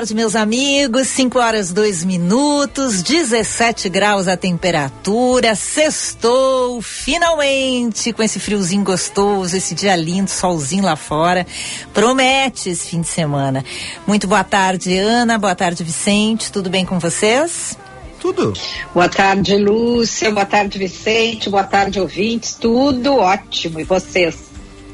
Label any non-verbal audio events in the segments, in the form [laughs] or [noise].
Tarde, meus amigos. 5 horas 2 minutos, 17 graus a temperatura. Sextou, finalmente, com esse friozinho gostoso, esse dia lindo, solzinho lá fora. Promete esse fim de semana. Muito boa tarde, Ana. Boa tarde, Vicente. Tudo bem com vocês? Tudo. Boa tarde, Lúcia. Boa tarde, Vicente. Boa tarde, ouvintes. Tudo ótimo. E vocês?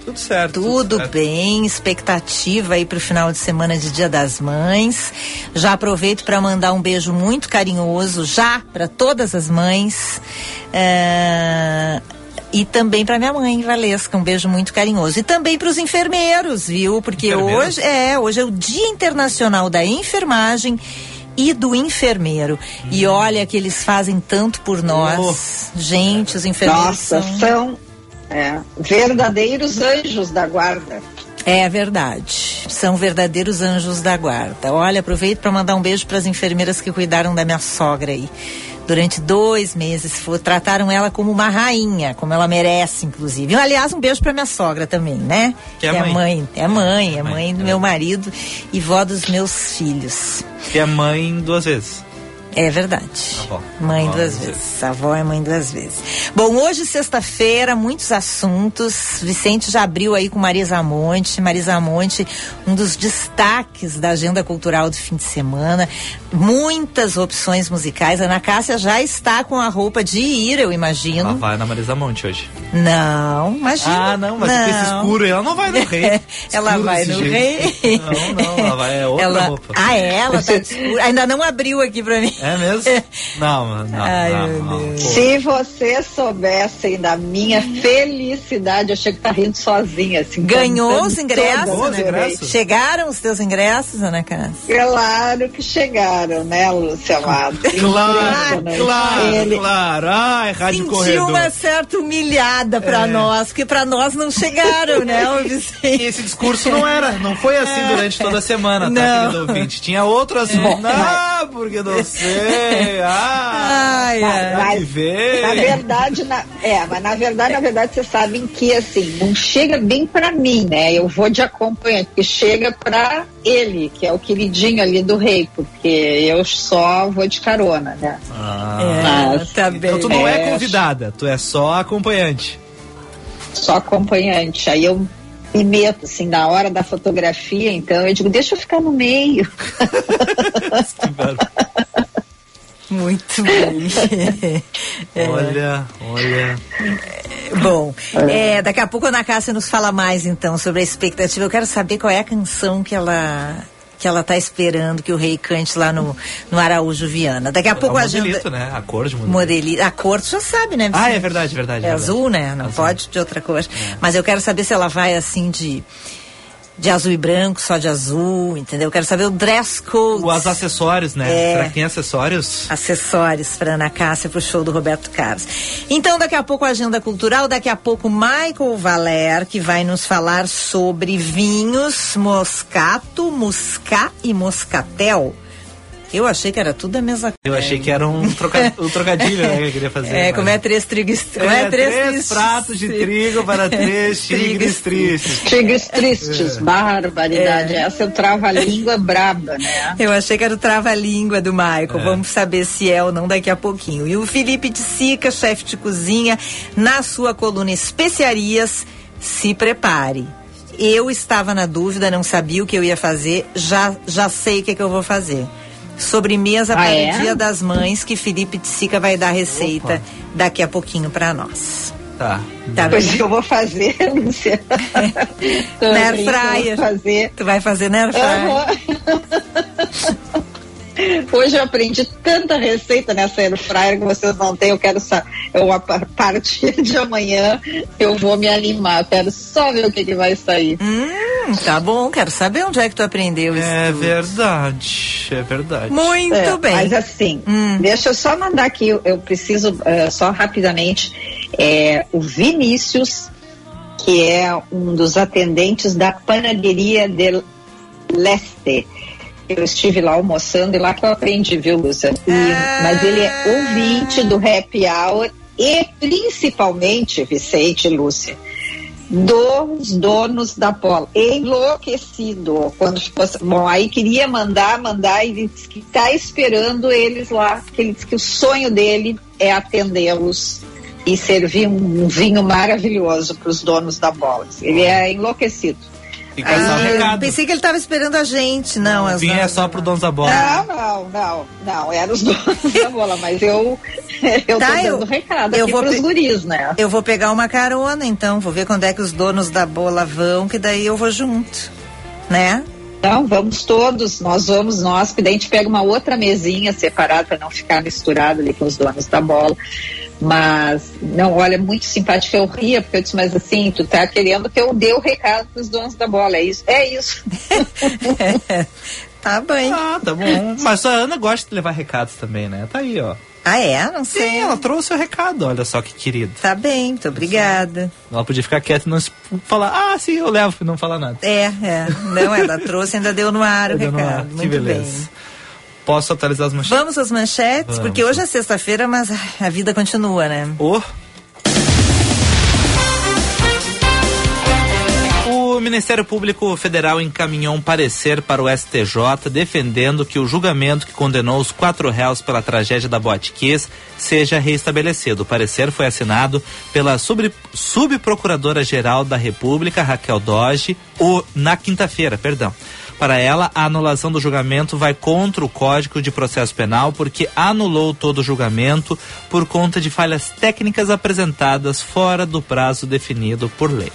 Tudo certo. Tudo, tudo certo. bem, expectativa aí para o final de semana de Dia das Mães. Já aproveito para mandar um beijo muito carinhoso já para todas as mães. É... E também para minha mãe, Valesca, um beijo muito carinhoso. E também para os enfermeiros, viu? Porque hoje é, hoje é o Dia Internacional da Enfermagem e do enfermeiro. Hum. E olha que eles fazem tanto por nós. Oh. Gente, os enfermeiros Nossa, são... são é, verdadeiros anjos da guarda. É verdade. São verdadeiros anjos da guarda. Olha, aproveito para mandar um beijo para as enfermeiras que cuidaram da minha sogra aí. Durante dois meses, for, trataram ela como uma rainha, como ela merece, inclusive. E, aliás, um beijo para minha sogra também, né? Que é, que é mãe. mãe. É mãe, é mãe do meu marido e vó dos meus filhos. Que é mãe duas vezes. É verdade. Avó. Mãe Avó, duas duas vezes. A avó é mãe duas vezes. Bom, hoje, sexta-feira, muitos assuntos. Vicente já abriu aí com Marisa Monte. Marisa Monte, um dos destaques da agenda cultural do fim de semana. Muitas opções musicais. Ana Cássia já está com a roupa de ir, eu imagino. Ela vai na Marisa Monte hoje. Não, imagina. Ah, não, mas não. esse escuro, ela não vai no [laughs] rei. ela vai no jeito. rei. Não, não, ela vai é outra ela... roupa. Ah, é? ela tá de escuro. Ainda não abriu aqui pra mim. É mesmo? [laughs] Não, não. Ai, não, meu não. Deus. Se vocês soubessem da minha felicidade, eu chego que tá rindo sozinha. Assim, Ganhou os ingressos, os ingressos? Chegaram os teus ingressos, Ana Cássia? Claro que chegaram, né, Lúcia Matos? [laughs] Claro, claro, Ele- claro. Ai, rádio Sentiu corredor. uma certa humilhada pra É. nós, porque pra nós não chegaram, né, [laughs] E Vicente? esse discurso não era, não foi assim durante toda a semana, tá, Não. querido ouvinte? Tinha outro assunto. Ah, porque não sei. Ah, Ai, ai. vai ver. Na verdade, na, é, mas na verdade, na verdade, vocês sabem que assim, não chega bem pra mim, né? Eu vou de acompanhante, porque chega pra ele, que é o queridinho ali do rei, porque eu só vou de carona, né? Ah, É, Mas, tá bem. então tu não é É. convidada, tu é só acompanhante. Só acompanhante. Aí eu me meto, assim, na hora da fotografia, então eu digo, deixa eu ficar no meio. [laughs] Que barulho. Muito bem. É. [laughs] Olha, olha. Bom, é, daqui a pouco a Ana Cássia nos fala mais então sobre a expectativa. Eu quero saber qual é a canção que ela que ela tá esperando que o rei cante lá no, no Araújo Viana. Daqui a É pouco a agenda modelito, né? A cor de modelito. modeli a cor tu já sabe, né? Ah, é verdade, verdade. É verdade. azul, né? Não Azul. pode de outra cor. Mas eu quero saber se ela vai assim de de azul e branco, só de azul, entendeu? Eu quero saber o dress code. Os acessórios, né? É. Será que tem acessórios? acessórios para Ana Cássia pro show do Roberto Carlos. Então, daqui a pouco a agenda cultural, daqui a pouco Michael Valer, que vai nos falar sobre vinhos, moscato, muscat e moscatel. Eu achei que era tudo a mesma Eu achei que era um, troca... [laughs] um trocadilho, né? Que eu queria fazer. É, mas- como é três trigos. Como é, É, três, três pratos de trigo para [laughs] três tigres tristes. Tigres tristes, barbaridade. Essa é o trava-língua [laughs] braba, né? Eu achei que era o trava-língua do Michael. Vamos saber se é ou não daqui a pouquinho. E o Felipe de Sica, chefe de cozinha, na sua coluna Especiarias, se prepare. Eu estava na dúvida, não sabia o que eu ia fazer, já, já sei o que, é que eu vou fazer. Sobremesa Ah, para é? o Dia das Mães, que Felipe de Sica vai dar receita daqui a pouquinho para nós. Tá. Tá Pois que eu vou fazer, [laughs] Lúcia. Tô Na fryer. Fazer. Tu vai fazer, né, Fran? Aham. Hoje eu aprendi tanta receita nessa air fryer que vocês não têm. Eu quero saber. Eu, a partir de amanhã eu vou me animar. quero só ver o que, que vai sair. Hum, tá bom. Quero saber onde é que tu aprendeu isso. É tudo. verdade. É verdade. Muito é, bem. Mas assim, hum. deixa eu só mandar aqui. Eu preciso uh, só rapidamente. É, o Vinícius, que é um dos atendentes da panaderia de Leste eu estive lá almoçando e lá que eu aprendi, viu, Lúcia? Ah. Mas ele é ouvinte do Happy Hour e principalmente, Vicente e Lúcia, dos donos da bola. Enlouquecido. Quando bom, aí queria mandar, mandar, e disse que está esperando eles lá, que ele disse que o sonho dele é atendê-los e servir um vinho maravilhoso para os donos da bola. Ele é enlouquecido. Ah, recado. Pensei que ele estava esperando a gente, não. O vinho é só pro dono da bola. Não, não, não, não, era os [laughs] donos da bola, mas eu, [laughs] eu tá, tô dando eu, recado eu aqui vou pros guris, né? Eu vou pegar uma carona, então, vou ver quando é que os donos da bola vão, que daí eu vou junto, né? Então, vamos todos, nós vamos, nós, daí a gente pega uma outra mesinha separada para não ficar misturado ali com os donos da bola. Mas, não, olha, muito simpático. Eu ria, porque eu disse, mas assim, tu tá querendo que eu dê o recado pros donos da bola. É isso? É isso. [laughs] tá bem. Ah, tá bom. Mas a Ana gosta de levar recados também, né? Tá aí, ó. Ah, é? Não sei. Sim, ela trouxe o recado, olha só que querido. Tá bem, muito obrigada. Ela podia ficar quieta e não falar, ah, sim, eu levo e não falar nada. É, é. Não, ela trouxe, ainda deu no ar o recado. Ar. Muito que beleza. bem. Posso atualizar as manchetes? Vamos às manchetes, Vamos. porque hoje é sexta-feira, mas a vida continua, né? Oh. O Ministério Público Federal encaminhou um parecer para o STJ defendendo que o julgamento que condenou os quatro réus pela tragédia da Boate Kiss seja reestabelecido. O parecer foi assinado pela subprocuradora-geral da República, Raquel Doge, o, na quinta-feira, perdão. Para ela, a anulação do julgamento vai contra o Código de Processo Penal porque anulou todo o julgamento por conta de falhas técnicas apresentadas fora do prazo definido por lei.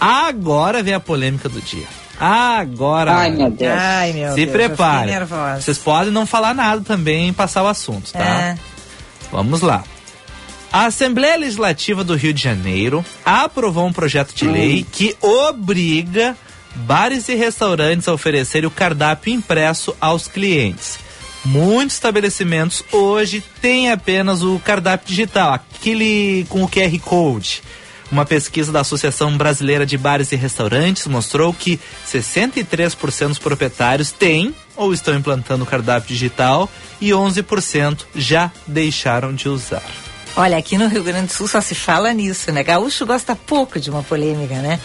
Agora vem a polêmica do dia. Agora. Ai, meu Deus. Ai, meu Se Deus, prepare. Vocês podem não falar nada também e passar o assunto, tá? É. Vamos lá. A Assembleia Legislativa do Rio de Janeiro aprovou um projeto de lei que obriga bares e restaurantes a oferecerem o cardápio impresso aos clientes. Muitos estabelecimentos hoje têm apenas o cardápio digital, aquele com o QR Code. Uma pesquisa da Associação Brasileira de Bares e Restaurantes mostrou que 63% dos proprietários têm ou estão implantando o cardápio digital e 11% já deixaram de usar. Olha, aqui no Rio Grande do Sul só se fala nisso, né? Gaúcho gosta pouco de uma polêmica, né?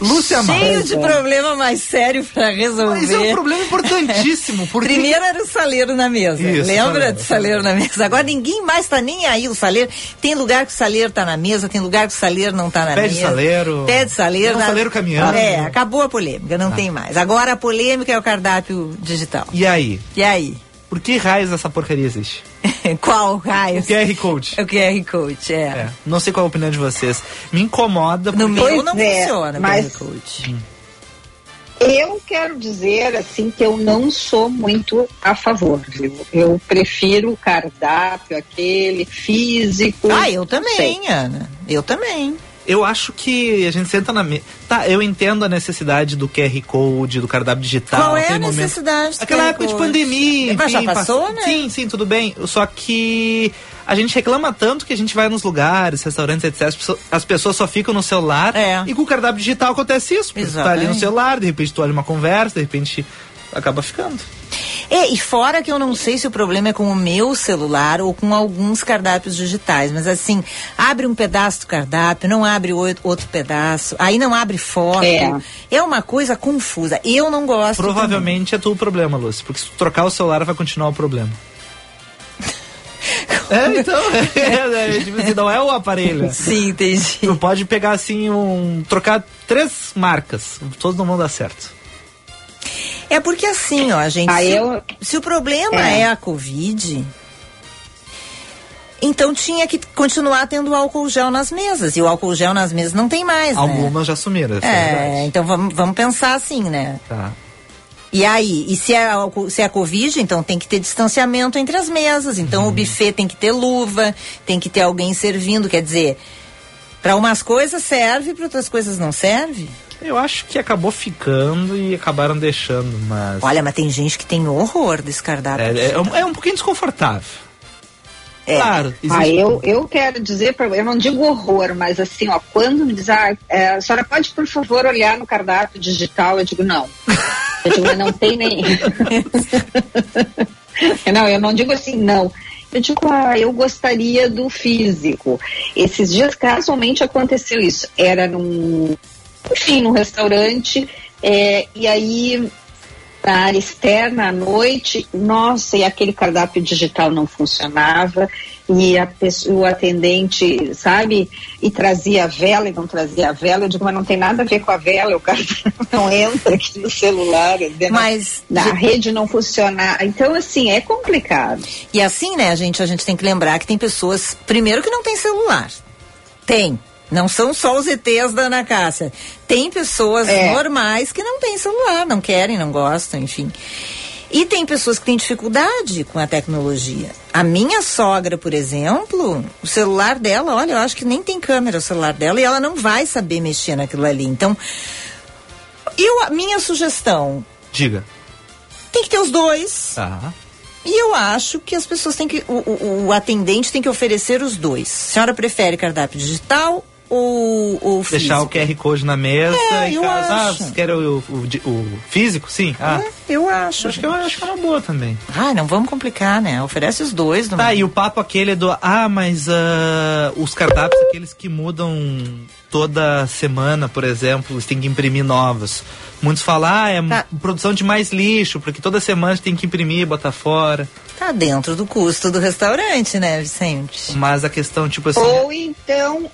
Lúcia Cheio de problema mais sério para resolver. Mas é um problema importantíssimo. [laughs] Porque... Primeiro era o saleiro na mesa. Isso, Lembra saleiro, do saleiro, na mesa? Agora ninguém mais tá nem aí o saleiro. Tem lugar que o saleiro tá na mesa, tem lugar que o saleiro não tá na Pede mesa. Saleiro. Pede saleiro. Tem um saleiro caminhando. É, acabou a polêmica, não ah. tem mais. Agora a polêmica é o cardápio digital. E aí? E aí? Por que raios essa porcaria existe? [laughs] qual raio? O QR Code. O QR Code, é. é. Não sei qual é a opinião de vocês. Me incomoda porque... No meu não é, funciona mas... o QR Code. Hum. Eu quero dizer assim que eu não sou muito a favor, viu? Eu prefiro o cardápio, aquele físico. Ah, eu também, Ana. Eu também eu acho que a gente senta na mesa. Tá, eu entendo a necessidade do QR Code, do cardápio digital. Qual é a necessidade? Aquela época de pandemia. Mas enfim, já passou, né? Sim, sim, tudo bem. Só que a gente reclama tanto que a gente vai nos lugares, restaurantes, etc. As pessoas só ficam no celular. É. E com o cardápio digital acontece isso. Porque tu tá ali no celular, de repente tu olha uma conversa, de repente acaba ficando. É, e fora que eu não sei se o problema é com o meu celular ou com alguns cardápios digitais, mas assim, abre um pedaço do cardápio, não abre outro pedaço, aí não abre foto. É, é uma coisa confusa. Eu não gosto. Provavelmente também. é tu o problema, Lúcia, porque se tu trocar o celular vai continuar o problema. [laughs] É, então, é, [laughs] é, é, tipo assim, não é o aparelho. Sim, entendi. Tu pode pegar assim, um. trocar três marcas, todos não vão dar certo. É porque assim, ó, gente, se, eu... se, o problema é. é a Covid, então tinha que continuar tendo álcool gel nas mesas. E o álcool gel nas mesas não tem mais, Algumas né? já sumiram. É, é então vamos, vamos pensar assim, né? Tá. E aí, e se é, se é a Covid, então tem que ter distanciamento entre as mesas. Então uhum. o buffet tem que ter luva, tem que ter alguém servindo. Quer dizer, para umas coisas serve, para outras coisas não serve. Eu acho que acabou ficando e acabaram deixando, mas. Olha, mas tem gente que tem horror desse cardápio. É, é, é um pouquinho desconfortável. É. Claro. Existe... Ah, eu, eu quero dizer, pra, eu não digo horror, mas assim, ó, quando me diz, ah, é, a senhora pode, por favor, olhar no cardápio digital, eu digo, não. Eu digo, mas não tem nem. [laughs] não, eu não digo assim, não. Eu digo, ah, eu gostaria do físico. Esses dias, casualmente, aconteceu isso. Era num, enfim, num restaurante, é, e aí na área externa à noite, nossa, e aquele cardápio digital não funcionava, e a pessoa, o atendente, sabe, e trazia a vela e não trazia a vela, eu digo, mas não tem nada a ver com a vela, o cardápio [laughs] não entra aqui no celular, mas na, na rede não funcionar. Então, assim, é complicado. E assim, né, a gente, a gente tem que lembrar que tem pessoas, primeiro que não tem celular. Tem, não são só os ETs da Ana Cássia. Tem pessoas é. normais que não têm celular, não querem, não gostam, enfim. E tem pessoas que têm dificuldade com a tecnologia. A minha sogra, por exemplo, o celular dela, olha, eu acho que nem tem câmera o celular dela e ela não vai saber mexer naquilo ali. Então, eu, a minha sugestão. Diga. Tem que ter os dois. Tá. E eu acho que as pessoas têm que. O, o, o atendente tem que oferecer os dois. A senhora prefere cardápio digital o, o Deixar o QR Code na mesa é, e caso. Ah, você quer o, o, o, físico? Sim. Ah. É, eu acho. Acho que, eu, acho que é uma boa também. Ah, não vamos complicar, né? Oferece os dois. Tá, e o papo aquele do. Ah, mas uh, os cardápios, aqueles que mudam toda semana, por exemplo, você tem que imprimir novos. Muitos falam, ah, é tá. produção de mais lixo, porque toda semana tem que imprimir e botar fora. Tá dentro do custo do restaurante, né, Vicente? Mas a questão, tipo assim. Ou então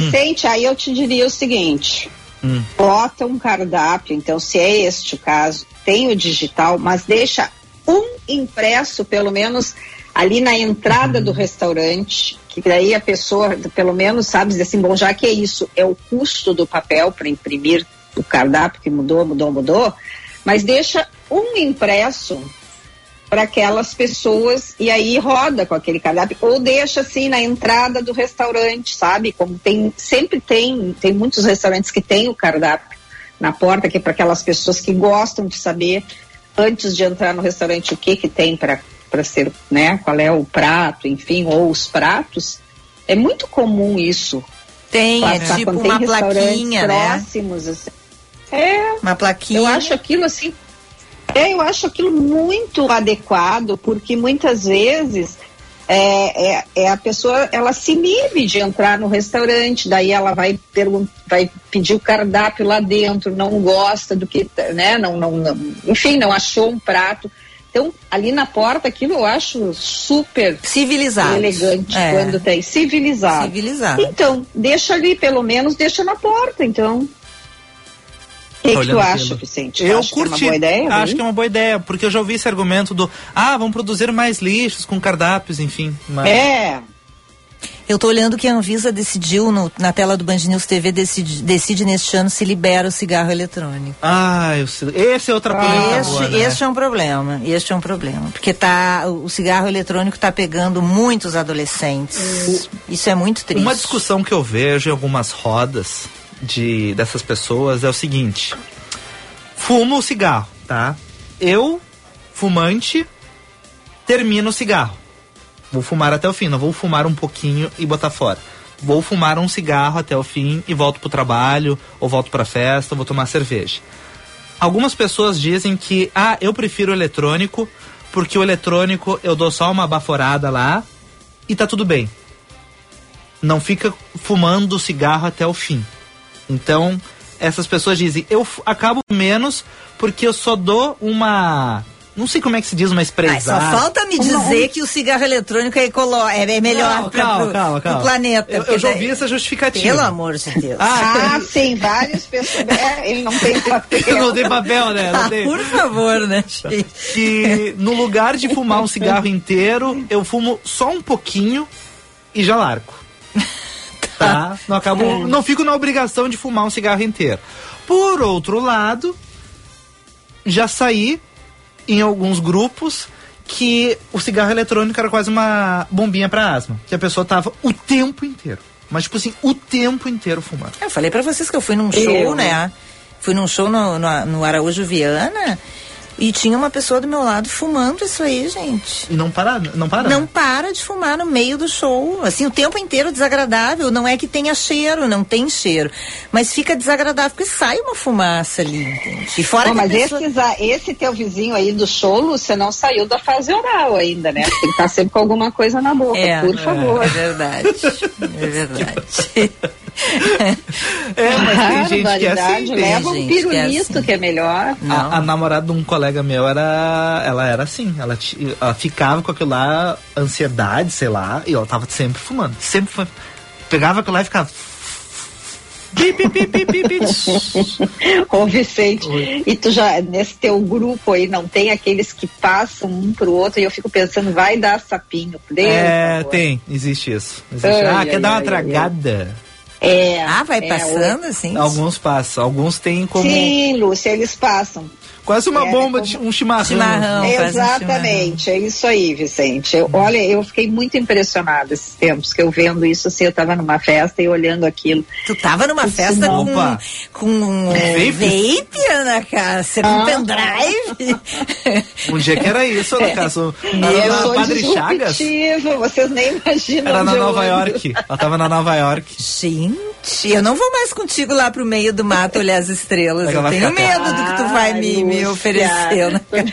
Vicente, hum. aí eu te diria o seguinte: hum. bota um cardápio, então, se é este o caso, tem o digital, mas deixa um impresso, pelo menos, ali na entrada do restaurante, que daí a pessoa, pelo menos, sabe dizer assim, bom, já que é isso, é o custo do papel para imprimir o cardápio que mudou, mudou, mudou, mas deixa um impresso para aquelas pessoas e aí roda com aquele cardápio ou deixa assim na entrada do restaurante, sabe? Como tem sempre tem tem muitos restaurantes que tem o cardápio na porta que é para aquelas pessoas que gostam de saber antes de entrar no restaurante o que que tem para para ser, né? Qual é o prato, enfim, ou os pratos. É muito comum isso. Tem, é tipo uma plaquinha, né? próximos, assim. É. Uma plaquinha. Eu acho aquilo assim é, eu acho aquilo muito adequado, porque muitas vezes é, é, é, a pessoa ela se inibe de entrar no restaurante, daí ela vai, vai pedir o cardápio lá dentro, não gosta do que, né? Não, não, não, enfim, não achou um prato. Então, ali na porta, aquilo eu acho super civilizado. Elegante é. quando tem. Civilizado. Civilizado. Então, deixa ali, pelo menos, deixa na porta, então que, que tu acha, Vicente? Eu acho curti. Que é uma boa ideia, acho que é uma boa ideia, porque eu já ouvi esse argumento do ah, vamos produzir mais lixos com cardápios, enfim. Mas... É. Eu estou olhando que a Anvisa decidiu, no, na tela do Band News TV, decide, decide neste ano se libera o cigarro eletrônico. Ah, eu, esse é outra polêmica este, boa, né? este é um problema, este é um problema. Porque tá, o cigarro eletrônico está pegando muitos adolescentes. Isso é muito triste. Uma discussão que eu vejo em algumas rodas de dessas pessoas é o seguinte: fumo o cigarro, tá? Eu, fumante, termino o cigarro. Vou fumar até o fim, não vou fumar um pouquinho e botar fora. Vou fumar um cigarro até o fim e volto pro trabalho, ou volto pra festa, vou tomar cerveja. Algumas pessoas dizem que, ah, eu prefiro o eletrônico, porque o eletrônico eu dou só uma baforada lá e tá tudo bem. Não fica fumando o cigarro até o fim. Então, essas pessoas dizem, eu acabo menos porque eu só dou uma não sei como é que se diz uma expressão. só falta me dizer que o cigarro eletrônico é, ecolo... é melhor para o planeta. Eu, eu já ouvi essa justificativa. Pelo amor de Deus. Ah, ah sim, várias pessoas. É, ele não tem [laughs] papel. não tem papel, né? Ah, tem... por favor, né? que no lugar de fumar um cigarro inteiro, eu fumo só um pouquinho e já largo [laughs] tá? Não acabo, é. não fico na obrigação de fumar um cigarro inteiro. Por outro lado, já saí em alguns grupos que o cigarro eletrônico era quase uma bombinha para asma, que a pessoa tava o tempo inteiro. Mas, tipo assim, o tempo inteiro fumando. Eu falei para vocês que eu fui num show, eu. né? Fui num show no, no, no Araújo Viana e tinha uma pessoa do meu lado fumando isso aí, gente. E não para, não para? Não para de fumar no meio do show. Assim, o tempo inteiro desagradável. Não é que tenha cheiro, não tem cheiro. Mas fica desagradável porque sai uma fumaça ali, entende? E fora Bom, mas pessoa... esse, esse teu vizinho aí do show, você não saiu da fase oral ainda, né? Tem que estar sempre com alguma coisa na boca, é, por favor. É verdade. É verdade. [laughs] [laughs] é, mas tem gente que é assim. Leva um pirulito que é, assim. que é melhor. A, a, namorada de um colega meu era. Ela era assim. Ela, ela ficava com aquilo lá, ansiedade, sei lá, e ela tava sempre fumando. Sempre fumando. Pegava aquilo lá e ficava. [laughs] Ô Vicente, Oi. e tu já, nesse teu grupo aí, não tem aqueles que passam um pro outro e eu fico pensando, vai dar sapinho. Deus, é, tem, existe isso. Existe. Ai, ah, ai, quer ai, dar uma tragada? É, ah, vai é, passando assim? Alguns passam, alguns têm como. Sim, Lúcia, eles passam. Quase uma é, bomba de um chimarrão. chimarrão Exatamente, um chimarrão. é isso aí, Vicente. Eu, olha, eu fiquei muito impressionada esses tempos que eu vendo isso assim, eu estava numa festa e olhando aquilo. Tu tava numa festa com, com um vape, vape Ana Cássia, com ah. pendrive. [laughs] um dia que era isso, Ana Cássia. Era na Padre Chagas. Vocês nem imaginam. Era na Nova York. Ela tava na Nova York. Gente, eu não vou mais contigo lá pro meio do mato olhar as estrelas. eu tenho medo do que tu vai me me ofereceu. Né? [laughs]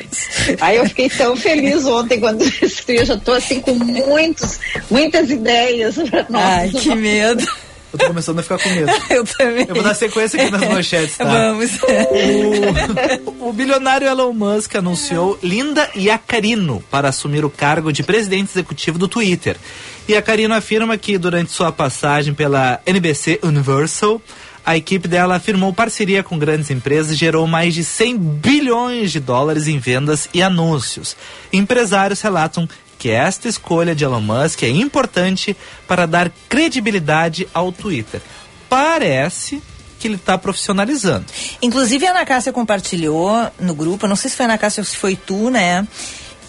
Aí eu fiquei tão feliz ontem quando [laughs] eu já tô assim com muitos, muitas ideias. Ai, que medo. Eu tô começando a ficar com medo. [laughs] Eu também. Eu vou dar sequência aqui nas manchetes, tá? Vamos. O, o bilionário Elon Musk anunciou Linda Yacarino para assumir o cargo de presidente executivo do Twitter. E Yacarino afirma que durante sua passagem pela NBC Universal, a equipe dela firmou parceria com grandes empresas e gerou mais de 100 bilhões de dólares em vendas e anúncios. Empresários relatam que esta escolha de Elon Musk é importante para dar credibilidade ao Twitter. Parece que ele está profissionalizando. Inclusive a Ana Cássia compartilhou no grupo, não sei se foi a Ana Cássia ou se foi tu, né?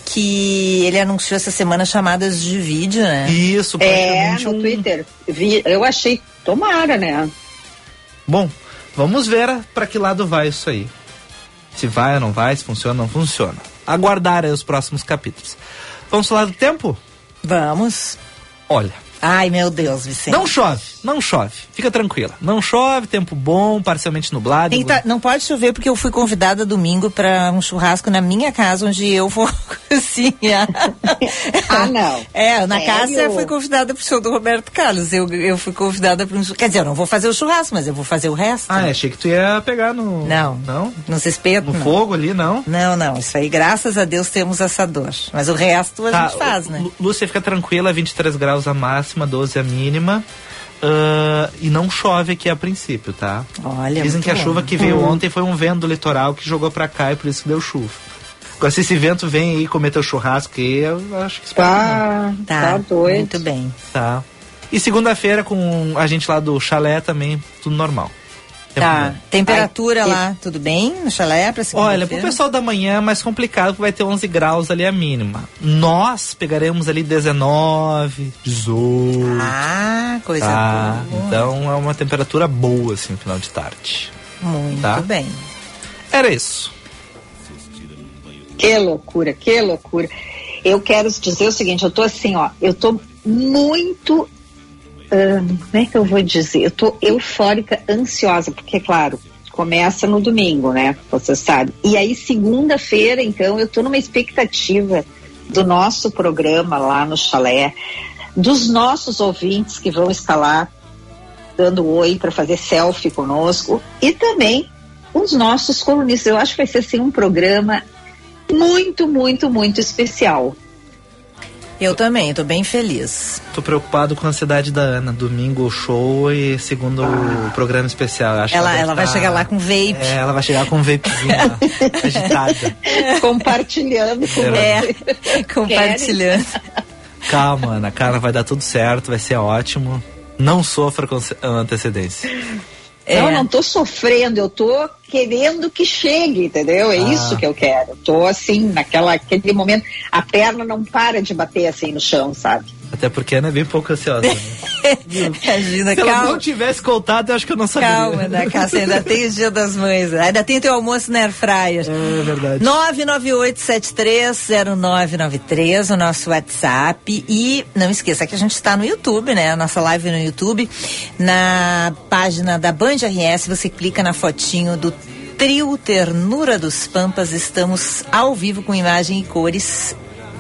que ele anunciou essa semana chamadas de vídeo, né? Isso, é, no um... Twitter. Eu achei, tomara, né? Bom, vamos ver para que lado vai isso aí. Se vai ou não vai, se funciona ou não funciona. Aguardar aí os próximos capítulos. Vamos falar do tempo? Vamos. Olha, Ai, meu Deus, Vicente. Não chove, não chove. Fica tranquila. Não chove, tempo bom, parcialmente nublado. Tá, não pode chover porque eu fui convidada domingo para um churrasco na minha casa, onde eu vou [laughs] cozinhar. [laughs] ah, não. É, na casa eu fui convidada pro show do Roberto Carlos. Eu, eu fui convidada para um Quer dizer, eu não vou fazer o churrasco, mas eu vou fazer o resto. Ah, achei que tu ia pegar no. Não. Não? Nos espetos. No não. fogo ali, não? Não, não. Isso aí, graças a Deus, temos assador. Mas o resto a tá, gente faz, né? Lúcia, fica tranquila, 23 graus a máxima, 12 a mínima. Uh, e não chove aqui a princípio, tá? Olha, Dizem que a chuva que veio ontem foi um vento do litoral que jogou para cá e por isso que deu chuva. Agora, se esse vento vem aí comer teu churrasco aí, eu acho que tá, tá, tá doido. Muito bem. Tá. E segunda-feira com a gente lá do chalé também, tudo normal. Tá. Temperatura Ai, lá, tudo bem no chalé pra Olha, pro pessoal da manhã é mais complicado, porque vai ter 11 graus ali a mínima. Nós pegaremos ali 19, 18. Ah, coisa tá? boa. Então é uma temperatura boa, assim, no final de tarde. Muito tá? bem. Era isso. Que loucura, que loucura. Eu quero dizer o seguinte, eu tô assim, ó, eu tô muito como é que eu vou dizer? Eu tô eufórica, ansiosa, porque, claro, começa no domingo, né? Você sabe. E aí, segunda-feira, então, eu tô numa expectativa do nosso programa lá no chalé, dos nossos ouvintes que vão estar lá dando oi para fazer selfie conosco e também os nossos colunistas. Eu acho que vai ser assim um programa muito, muito, muito especial. Eu também, estou bem feliz. Tô preocupado com a ansiedade da Ana. Domingo show e segundo ah. o programa especial. Acho ela, ela, ela vai chegar lá com vape. É, ela vai chegar com vapezinho [laughs] agitada. Compartilhando com é, compartilhando. Calma, Ana, cara, vai dar tudo certo, vai ser ótimo. Não sofra com antecedência. É. Eu não tô sofrendo, eu tô querendo que chegue, entendeu? É ah. isso que eu quero. Tô assim, naquela, aquele momento, a perna não para de bater assim no chão, sabe? Até porque a Ana é bem pouco ansiosa. Né? [laughs] Imagina, Se calma. ela não tivesse contado, eu acho que eu não sabia. Calma, né, Cássia? Ainda tem o dia das mães. Ainda tem teu almoço na Air Fryer. É verdade. 998730993, o nosso WhatsApp. E não esqueça que a gente está no YouTube, né? A nossa live no YouTube. Na página da Band RS, você clica na fotinho do trio Ternura dos Pampas. Estamos ao vivo com imagem e cores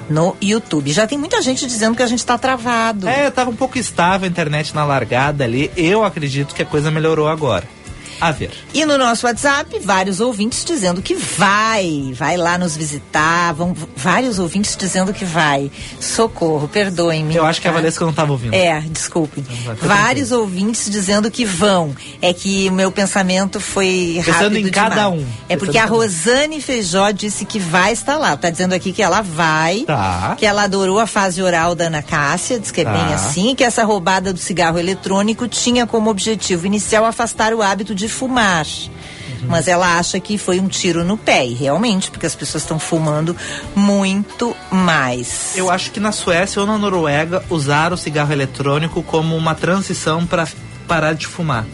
no YouTube. Já tem muita gente dizendo que a gente está travado. É, estava um pouco estável a internet na largada ali. Eu acredito que a coisa melhorou agora a ver. E no nosso WhatsApp, vários ouvintes dizendo que vai, vai lá nos visitar, vão, vários ouvintes dizendo que vai. Socorro, perdoem-me. Eu acho que a Valesca não estava ouvindo. É, desculpe. Então, vários ouvintes dizendo que vão. É que o meu pensamento foi Pensando rápido em cada demais. um. É porque a Rosane Feijó disse que vai estar lá. Tá dizendo aqui que ela vai, tá. que ela adorou a fase oral da Ana Cássia, diz que é Tá. bem assim, que essa roubada do cigarro eletrônico tinha como objetivo inicial afastar o hábito de fumar. Mas ela acha que foi um tiro no pé, e realmente, porque as pessoas estão fumando muito mais. Eu acho que na Suécia ou na Noruega usaram o cigarro eletrônico como uma transição para parar de fumar.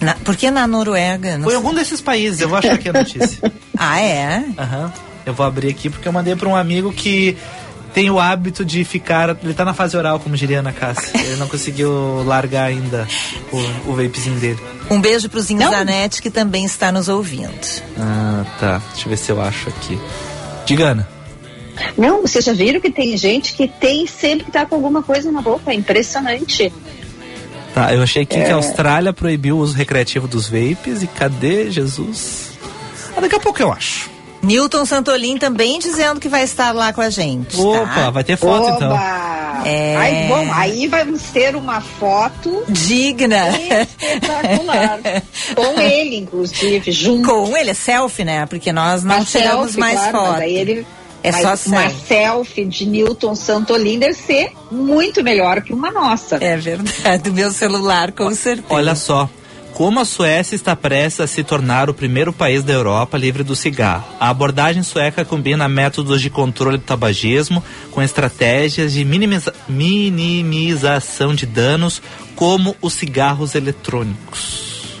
Na, por que na Noruega? Não Foi sei. algum desses países, eu vou achar aqui a notícia. [laughs] Ah, é? Aham. Eu vou abrir aqui porque eu mandei para um amigo que tem o hábito de ficar. Ele tá na fase oral, como diria a Ana Cássia. Ele não conseguiu largar ainda o, o vapezinho dele. Um beijo pro Zinho Não. Zanetti, que também está nos ouvindo. Ah, tá. Deixa eu ver se eu acho aqui. Diga, Ana. Não, vocês já viram que tem gente que tem sempre que tá com alguma coisa na boca. É impressionante. Tá, eu achei aqui É. que a Austrália proibiu o uso recreativo dos vapes. E cadê Jesus? Ah, daqui a pouco eu acho. Newton Santolin também dizendo que vai estar lá com a gente. Opa, tá? vai ter foto Oba! então. É. Aí, bom, aí vamos ter uma foto Digna. espetacular. [laughs] com ele, inclusive, junto. Com ele, é selfie, né? Porque nós não Uma tiramos selfie, mais claro, foto. mas ele É mas só uma selfie. selfie de Newton Santolin deve ser muito melhor que uma nossa. É verdade, do [laughs] meu celular, com certeza. Olha só. Como a Suécia está prestes a se tornar o primeiro país da Europa livre do cigarro. A abordagem sueca combina métodos de controle do tabagismo com estratégias de minimiza- minimização de danos, como os cigarros eletrônicos.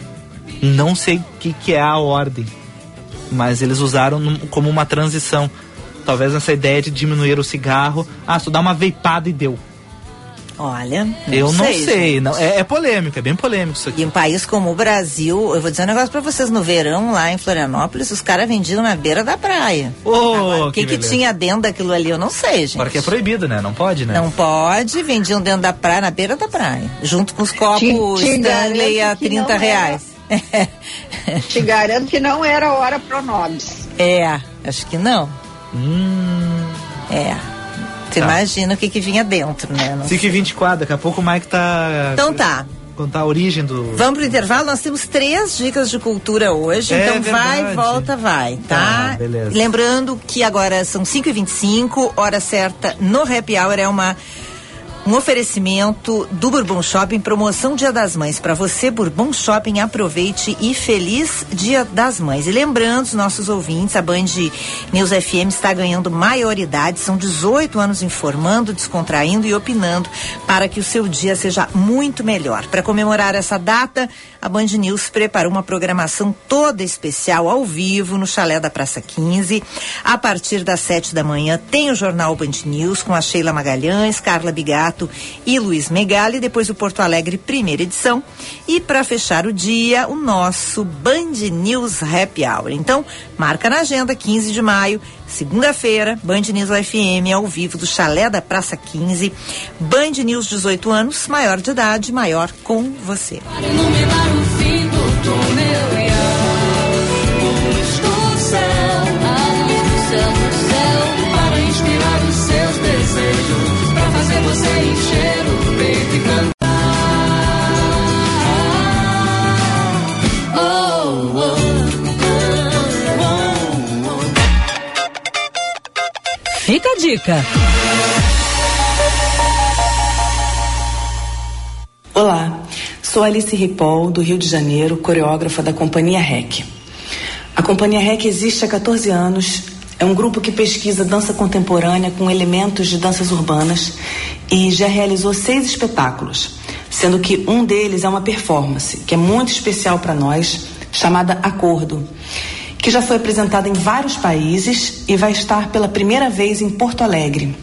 Não sei o que, que é a ordem, mas eles usaram como uma transição. Talvez essa ideia de diminuir o cigarro. Ah, só dá uma veipada e deu. Olha, Eu não sei. sei. gente. Não, é, é polêmico, é bem polêmico isso aqui. E um país como o Brasil, eu vou dizer um negócio pra vocês, no verão lá em Florianópolis, os caras vendiam na beira da praia. O que, que que, beleza. tinha dentro daquilo ali, eu não sei, gente. Agora que é proibido, né? Não pode, né? Não pode, vendiam dentro da praia, na beira da praia. Junto com os copos Te- te Stanley a que 30 não era. reais. [laughs] Te garanto que não era hora pro Nobis. É, acho que não. Hum. É. Você Tá. imagina o que que vinha dentro, né? Não 5 e 24, daqui a pouco o Mike tá. Então tá. Contar a origem do. Vamos pro intervalo, nós temos três dicas de cultura hoje, É então vai, verdade. volta, vai, tá? Tá, beleza. Lembrando que agora são 5h25, hora certa no Happy Hour é uma um oferecimento do Bourbon Shopping, promoção Dia das Mães. Para você, Bourbon Shopping, aproveite e feliz Dia das Mães. E lembrando, os nossos ouvintes, a Band News FM está ganhando maioridade, são 18 anos informando, descontraindo e opinando para que o seu dia seja muito melhor. Para comemorar essa data, a Band News preparou uma programação toda especial ao vivo no Chalé da Praça 15. A partir das 7 da manhã tem o Jornal Band News com a Sheila Magalhães, Carla Bigato e Luiz Megali, depois o Porto Alegre, primeira edição. E para fechar o dia, o nosso Band News Happy Hour. Então, marca na agenda, 15 de maio, segunda-feira, Band News FM ao vivo do Chalé da Praça 15. Band News 18 anos, maior de idade, maior com você. O dica. Olá, Sou Alice Ripoll, do Rio de Janeiro, coreógrafa da Companhia REC. A Companhia REC existe há 14 anos. É um grupo que pesquisa dança contemporânea com elementos de danças urbanas e já realizou seis espetáculos, sendo que um deles é uma performance que é muito especial para nós, chamada Acordo, que já foi apresentada em vários países e vai estar pela primeira vez em Porto Alegre.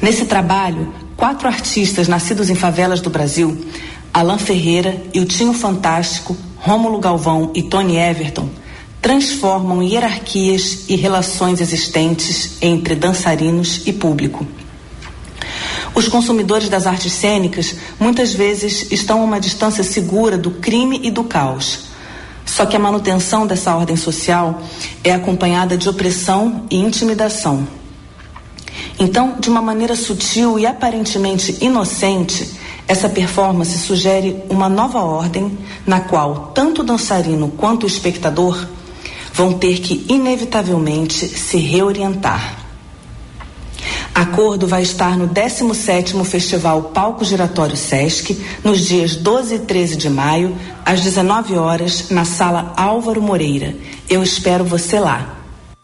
Nesse trabalho, quatro artistas nascidos em favelas do Brasil, Alain Ferreira, Iltinho Fantástico, Rômulo Galvão e Tony Everton, transformam hierarquias e relações existentes entre dançarinos e público. Os consumidores das artes cênicas muitas vezes estão a uma distância segura do crime e do caos. Só que a manutenção dessa ordem social é acompanhada de opressão e intimidação. Então, de uma maneira sutil e aparentemente inocente, essa performance sugere uma nova ordem na qual tanto o dançarino quanto o espectador vão ter que inevitavelmente se reorientar. Acordo vai estar no 17º Festival Palco Giratório Sesc, nos dias 12 e 13 de maio, às 19 horas, na Sala Álvaro Moreira. Eu espero você lá.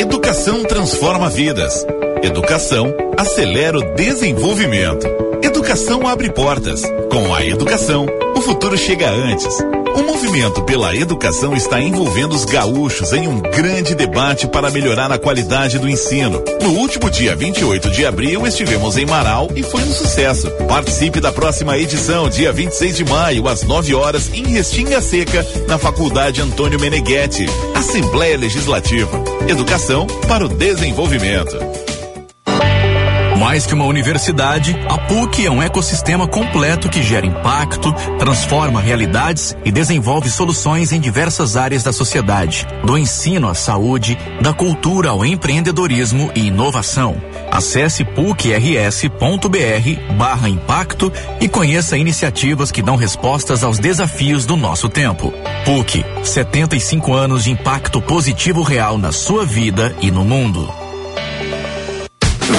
Educação transforma vidas. Educação acelera o desenvolvimento. Educação abre portas. Com a educação, o futuro chega antes. O movimento pela educação está envolvendo os gaúchos em um grande debate para melhorar a qualidade do ensino. No último dia 28 de abril, estivemos em Marau e foi um sucesso. Participe da próxima edição, dia 26 de maio, às 9 horas, em Restinga Seca, na Faculdade Antônio Meneghetti. Assembleia Legislativa. Educação para o desenvolvimento. Mais que uma universidade, a PUC é um ecossistema completo que gera impacto, transforma realidades e desenvolve soluções em diversas áreas da sociedade, do ensino à saúde, da cultura ao empreendedorismo e inovação. Acesse pucrs.br barra impacto e conheça iniciativas que dão respostas aos desafios do nosso tempo. PUC, 75 anos de impacto positivo real na sua vida e no mundo.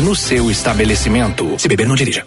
no seu estabelecimento. Se beber, não dirija.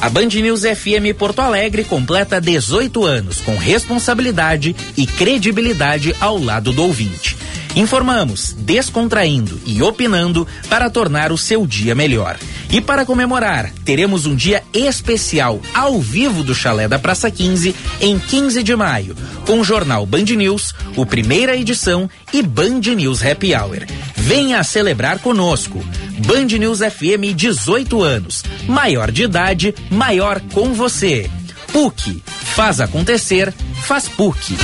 A Band News FM Porto Alegre completa 18 anos com responsabilidade e credibilidade ao lado do ouvinte. Informamos, descontraindo e opinando para tornar o seu dia melhor. E para comemorar, teremos um dia especial ao vivo do Chalé da Praça 15 em 15 de maio, com o jornal Band News, o primeira edição e Band News Happy Hour. Venha celebrar conosco. Band News FM 18 anos. Maior de idade, maior com você. PUC. Faz acontecer, faz PUC.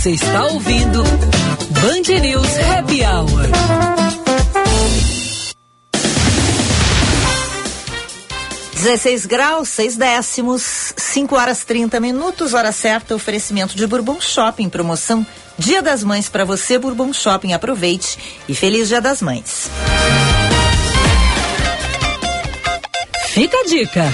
Você está ouvindo Band News Happy Hour. Dezesseis graus, seis décimos, 5 horas 30 minutos, hora certa, oferecimento de Bourbon Shopping, promoção Dia das Mães para você, Bourbon Shopping, aproveite e feliz Dia das Mães. Fica a dica.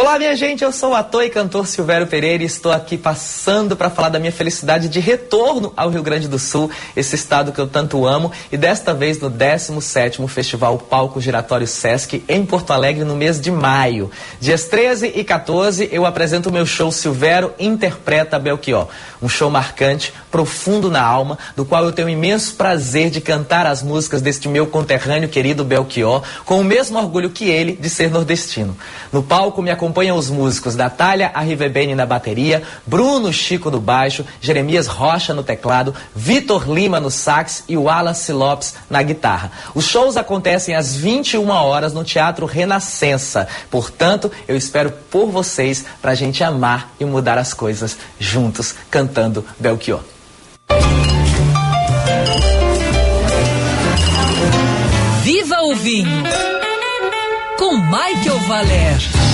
Olá, minha gente, eu sou o ator e cantor Silvério Pereira e estou aqui passando para falar da minha felicidade de retorno ao Rio Grande do Sul, esse estado que eu tanto amo, e desta vez no 17º Festival Palco Giratório Sesc em Porto Alegre no mês de maio. Dias 13 e 14 eu apresento o meu show Silvério Interpreta Belchior, um show marcante, profundo na alma, do qual eu tenho imenso prazer de cantar as músicas deste meu conterrâneo querido Belchior, com o mesmo orgulho que ele de ser nordestino. No palco me acompanham os músicos Natália Arrivebene na bateria, Bruno Chico no baixo, Jeremias Rocha no teclado, Vitor Lima no sax e Wallace Lopes na guitarra. Os shows acontecem às 21 horas no Teatro Renascença. Portanto, eu espero por vocês para a gente amar e mudar as coisas juntos, cantando Belchior. Viva o vinho! Com Michael Valer.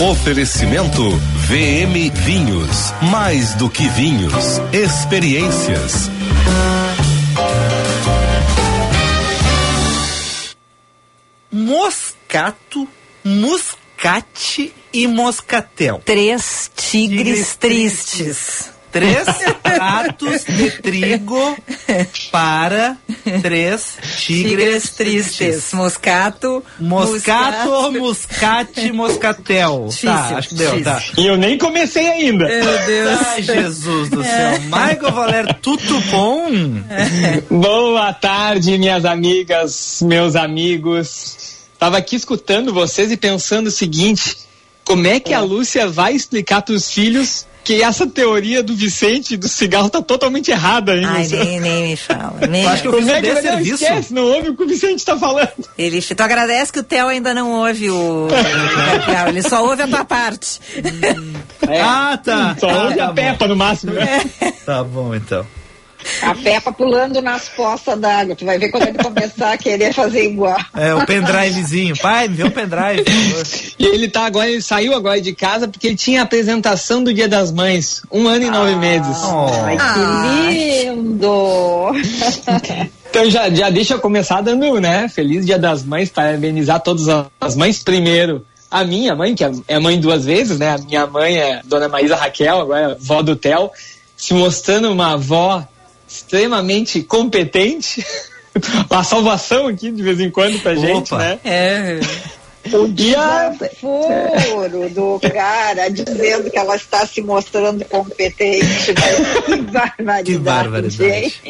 Oferecimento VM Vinhos. Mais do que vinhos, experiências. Moscato, muscate e moscatel. Três tigres, tristes. Três [laughs] pratos de trigo para três tigres, tristes. Moscato, Moscato, muscate, moscatel. Difícil, [laughs] tá, acho que deu, tá. E eu nem comecei ainda. Meu Deus. Ai, Jesus do céu. Michael Valer, tudo bom? Boa tarde, minhas amigas, meus amigos. Tava aqui escutando vocês e pensando o seguinte: como é que a Lúcia vai explicar para os filhos que essa teoria do Vicente do cigarro tá totalmente errada, hein? Ai, Lúcia? nem, nem me fala. [laughs] Nem acho que Como é que vai não esquece, não ouve o que o Vicente tá falando? Ele, tu agradece que o Theo ainda não ouve o. ele só ouve a tua parte. Ah, tá. Só Ah, ouve tá a bom. Peppa no máximo. né? Tá bom, então. A Peppa pulando nas poças d'água. Tu vai ver quando ele começar a querer fazer igual. É, o pendrivezinho. Pai, me vê o pendrive, por favor. E ele tá agora, ele saiu agora de casa porque ele tinha a apresentação do Dia das Mães, um ano e nove meses. Ai, que lindo! Então já, já deixa eu começar dando, né? Feliz Dia das Mães, parabenizar todas as mães. Primeiro, a minha mãe, que é- é mãe duas vezes, né? A minha mãe é Dona Maísa Raquel, agora vó do Theo, se mostrando uma avó extremamente competente. [laughs] a salvação aqui de vez em quando pra gente, Opa. né? É. O E desaforo do cara dizendo que ela está se mostrando competente. Mas que barbaridade. Que barbaridade.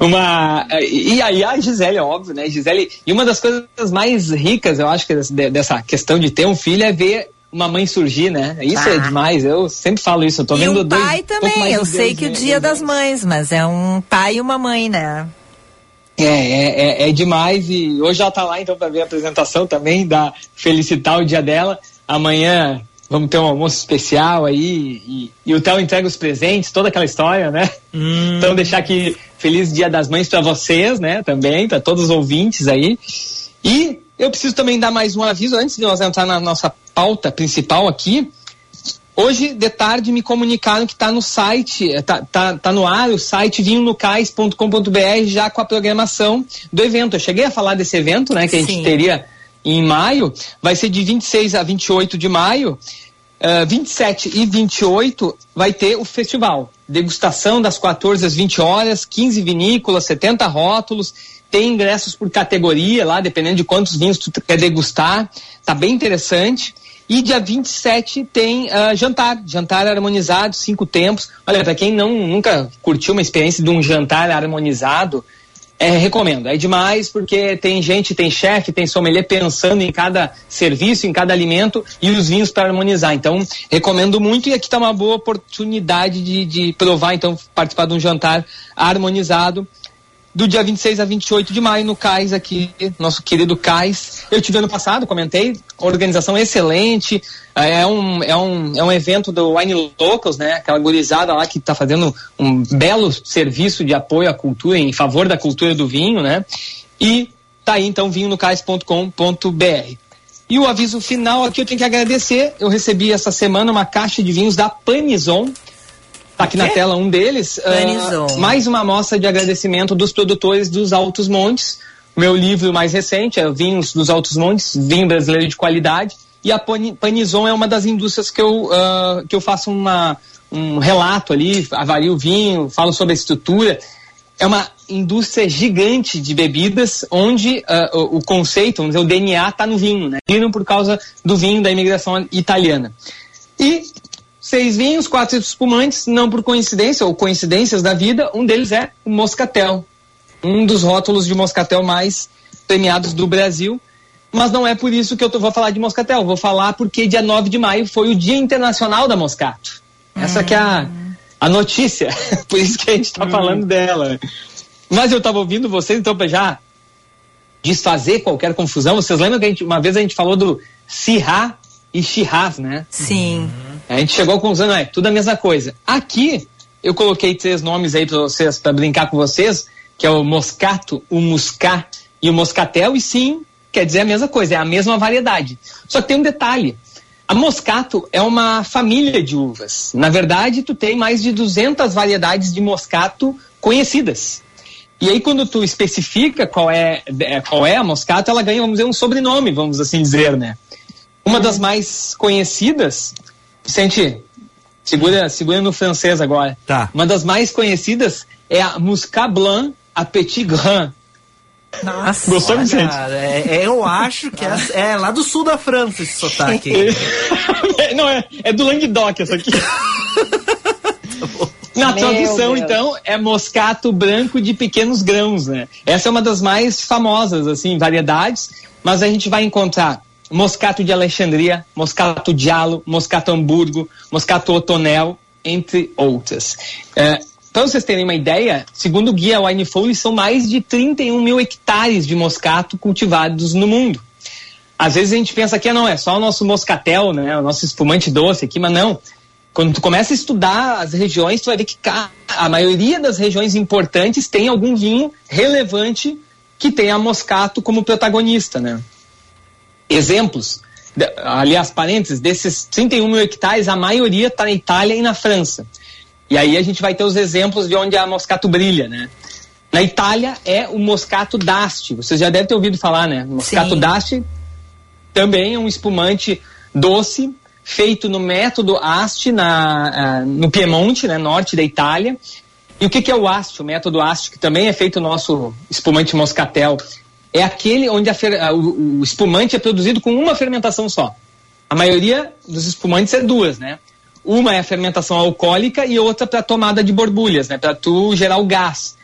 Uma, e aí a Gisele, óbvio, né? Gisele, e uma das coisas mais ricas, eu acho que dessa questão de ter um filho é ver uma mãe surgir, né? Isso é Ah. demais, eu sempre falo isso, eu tô E vendo o dois, pai também. Eu sei que o né? dia das mães, mas é um pai e uma mãe, né? É, é, é, é demais e hoje ela tá lá então para ver a apresentação também, da felicitar o dia dela. Amanhã vamos ter um almoço especial aí e, e o Theo entrega os presentes, toda aquela história, né? Então deixar aqui feliz Dia das Mães para vocês, né? Também para todos os ouvintes aí. E eu preciso também dar mais um aviso antes de nós entrar na nossa pauta principal aqui. Hoje, de tarde, me comunicaram que está no site, eh, tá, tá, no ar o site vinhonocais.com.br já com a programação do evento. Eu cheguei a falar desse evento, né, que a gente Sim. teria em maio. Vai ser de 26 a 28 de maio. Uh, 27 e 28 vai ter o festival. Degustação das 14 às 20 horas, 15 vinícolas, 70 rótulos. Tem ingressos por categoria lá, dependendo de quantos vinhos tu quer degustar. Tá bem interessante. E dia 27 tem ah, jantar, jantar harmonizado, cinco tempos. Olha, para quem não nunca curtiu uma experiência de um jantar harmonizado, é, recomendo. É demais porque tem gente, tem chefe, tem sommelier pensando em cada serviço, em cada alimento e os vinhos para harmonizar. Então, recomendo muito e aqui está uma boa oportunidade de, de provar, então, participar de um jantar harmonizado do dia 26 a 28 de maio no Cais aqui, nosso querido Cais. Eu tive ano passado, comentei, organização excelente, é um, é um, é um evento do Wine Locals, né? Aquela gurizada lá que está fazendo um belo serviço de apoio à cultura, em favor da cultura do vinho, né? E tá aí então vinhonocais.com.br. E o aviso final aqui eu tenho que agradecer, eu recebi essa semana uma caixa de vinhos da Panizon, Tá aqui na tela um deles. Panizon. Ah, mais uma amostra de agradecimento dos produtores dos Altos Montes. Meu livro mais recente é Vinhos dos Altos Montes, vinho brasileiro de qualidade. e a Pani- Panizon é uma das indústrias que eu, ah, que eu faço uma, um relato ali, avalio o vinho, falo sobre a estrutura. É uma indústria gigante de bebidas, onde ah, o, o conceito, vamos dizer, o DNA está no vinho, né? Viram por causa do vinho da imigração italiana. E seis vinhos, quatro espumantes, não por coincidência ou coincidências da vida, um deles é o Moscatel, um dos rótulos de Moscatel mais premiados do Brasil. Mas não é por isso que eu tô- vou falar de Moscatel, vou falar porque dia 9 de maio foi o Dia Internacional da Moscato. Essa que é a, a notícia, [laughs] por isso que a gente está falando dela. Mas eu estava ouvindo vocês, então, para já desfazer qualquer confusão, vocês lembram que a gente, uma vez a gente falou do Sirá e Shiraz, né? Sim. A gente chegou à conclusão, é tudo a mesma coisa. Aqui, eu coloquei três nomes aí para vocês, para brincar com vocês, que é o Moscato, o Muscat e o Moscatel, e sim, quer dizer a mesma coisa, é a mesma variedade. Só que tem um detalhe. A Moscato é uma família de uvas. Na verdade, tu tem mais de 200 variedades de Moscato conhecidas. E aí, quando tu especifica qual é, é, qual é a Moscato, ela ganha, vamos dizer, um sobrenome, vamos assim dizer, né? Uma das mais conhecidas, Vicente, segura, segura no francês agora. Tá. Uma das mais conhecidas é a Muscat Blanc a Petit Grain. Nossa. Gostou, Olha, Vicente? é- é- eu acho que é, é lá do sul da França esse sotaque. [laughs] Não, é, é do Languedoc essa aqui. [laughs] Na tradução, então, é moscato branco de pequenos grãos, né? Essa é uma das mais famosas, assim, variedades, mas a gente vai encontrar moscato de Alexandria, moscato diallo, moscato hamburgo, moscato otonel, entre outras. É, para vocês terem uma ideia, segundo o guia Wine Foley, são mais de 31 mil hectares de moscato cultivados no mundo. Às vezes a gente pensa que ah, não, é só o nosso moscatel, né? O nosso espumante doce aqui, mas não. Quando tu começa a estudar as regiões, tu vai ver que a maioria das regiões importantes tem algum vinho relevante que tem a moscato como protagonista, né? Exemplos, aliás, parênteses, desses 31 mil hectares, a maioria está na Itália e na França. E aí a gente vai ter os exemplos de onde a moscato brilha, né? Na Itália é o moscato d'Asti. Vocês já devem ter ouvido falar, né? Moscato Sim. d'Asti também é um espumante doce feito no método Asti na, ah, no Piemonte, né, norte da Itália. E o que, que é o Asti, o método Asti, que também é feito no nosso espumante moscatel? É aquele onde a o, o espumante é produzido com uma fermentação só. A maioria dos espumantes é duas, né? Uma é a fermentação alcoólica e outra para tomada de borbulhas, né? Para tu gerar o gás.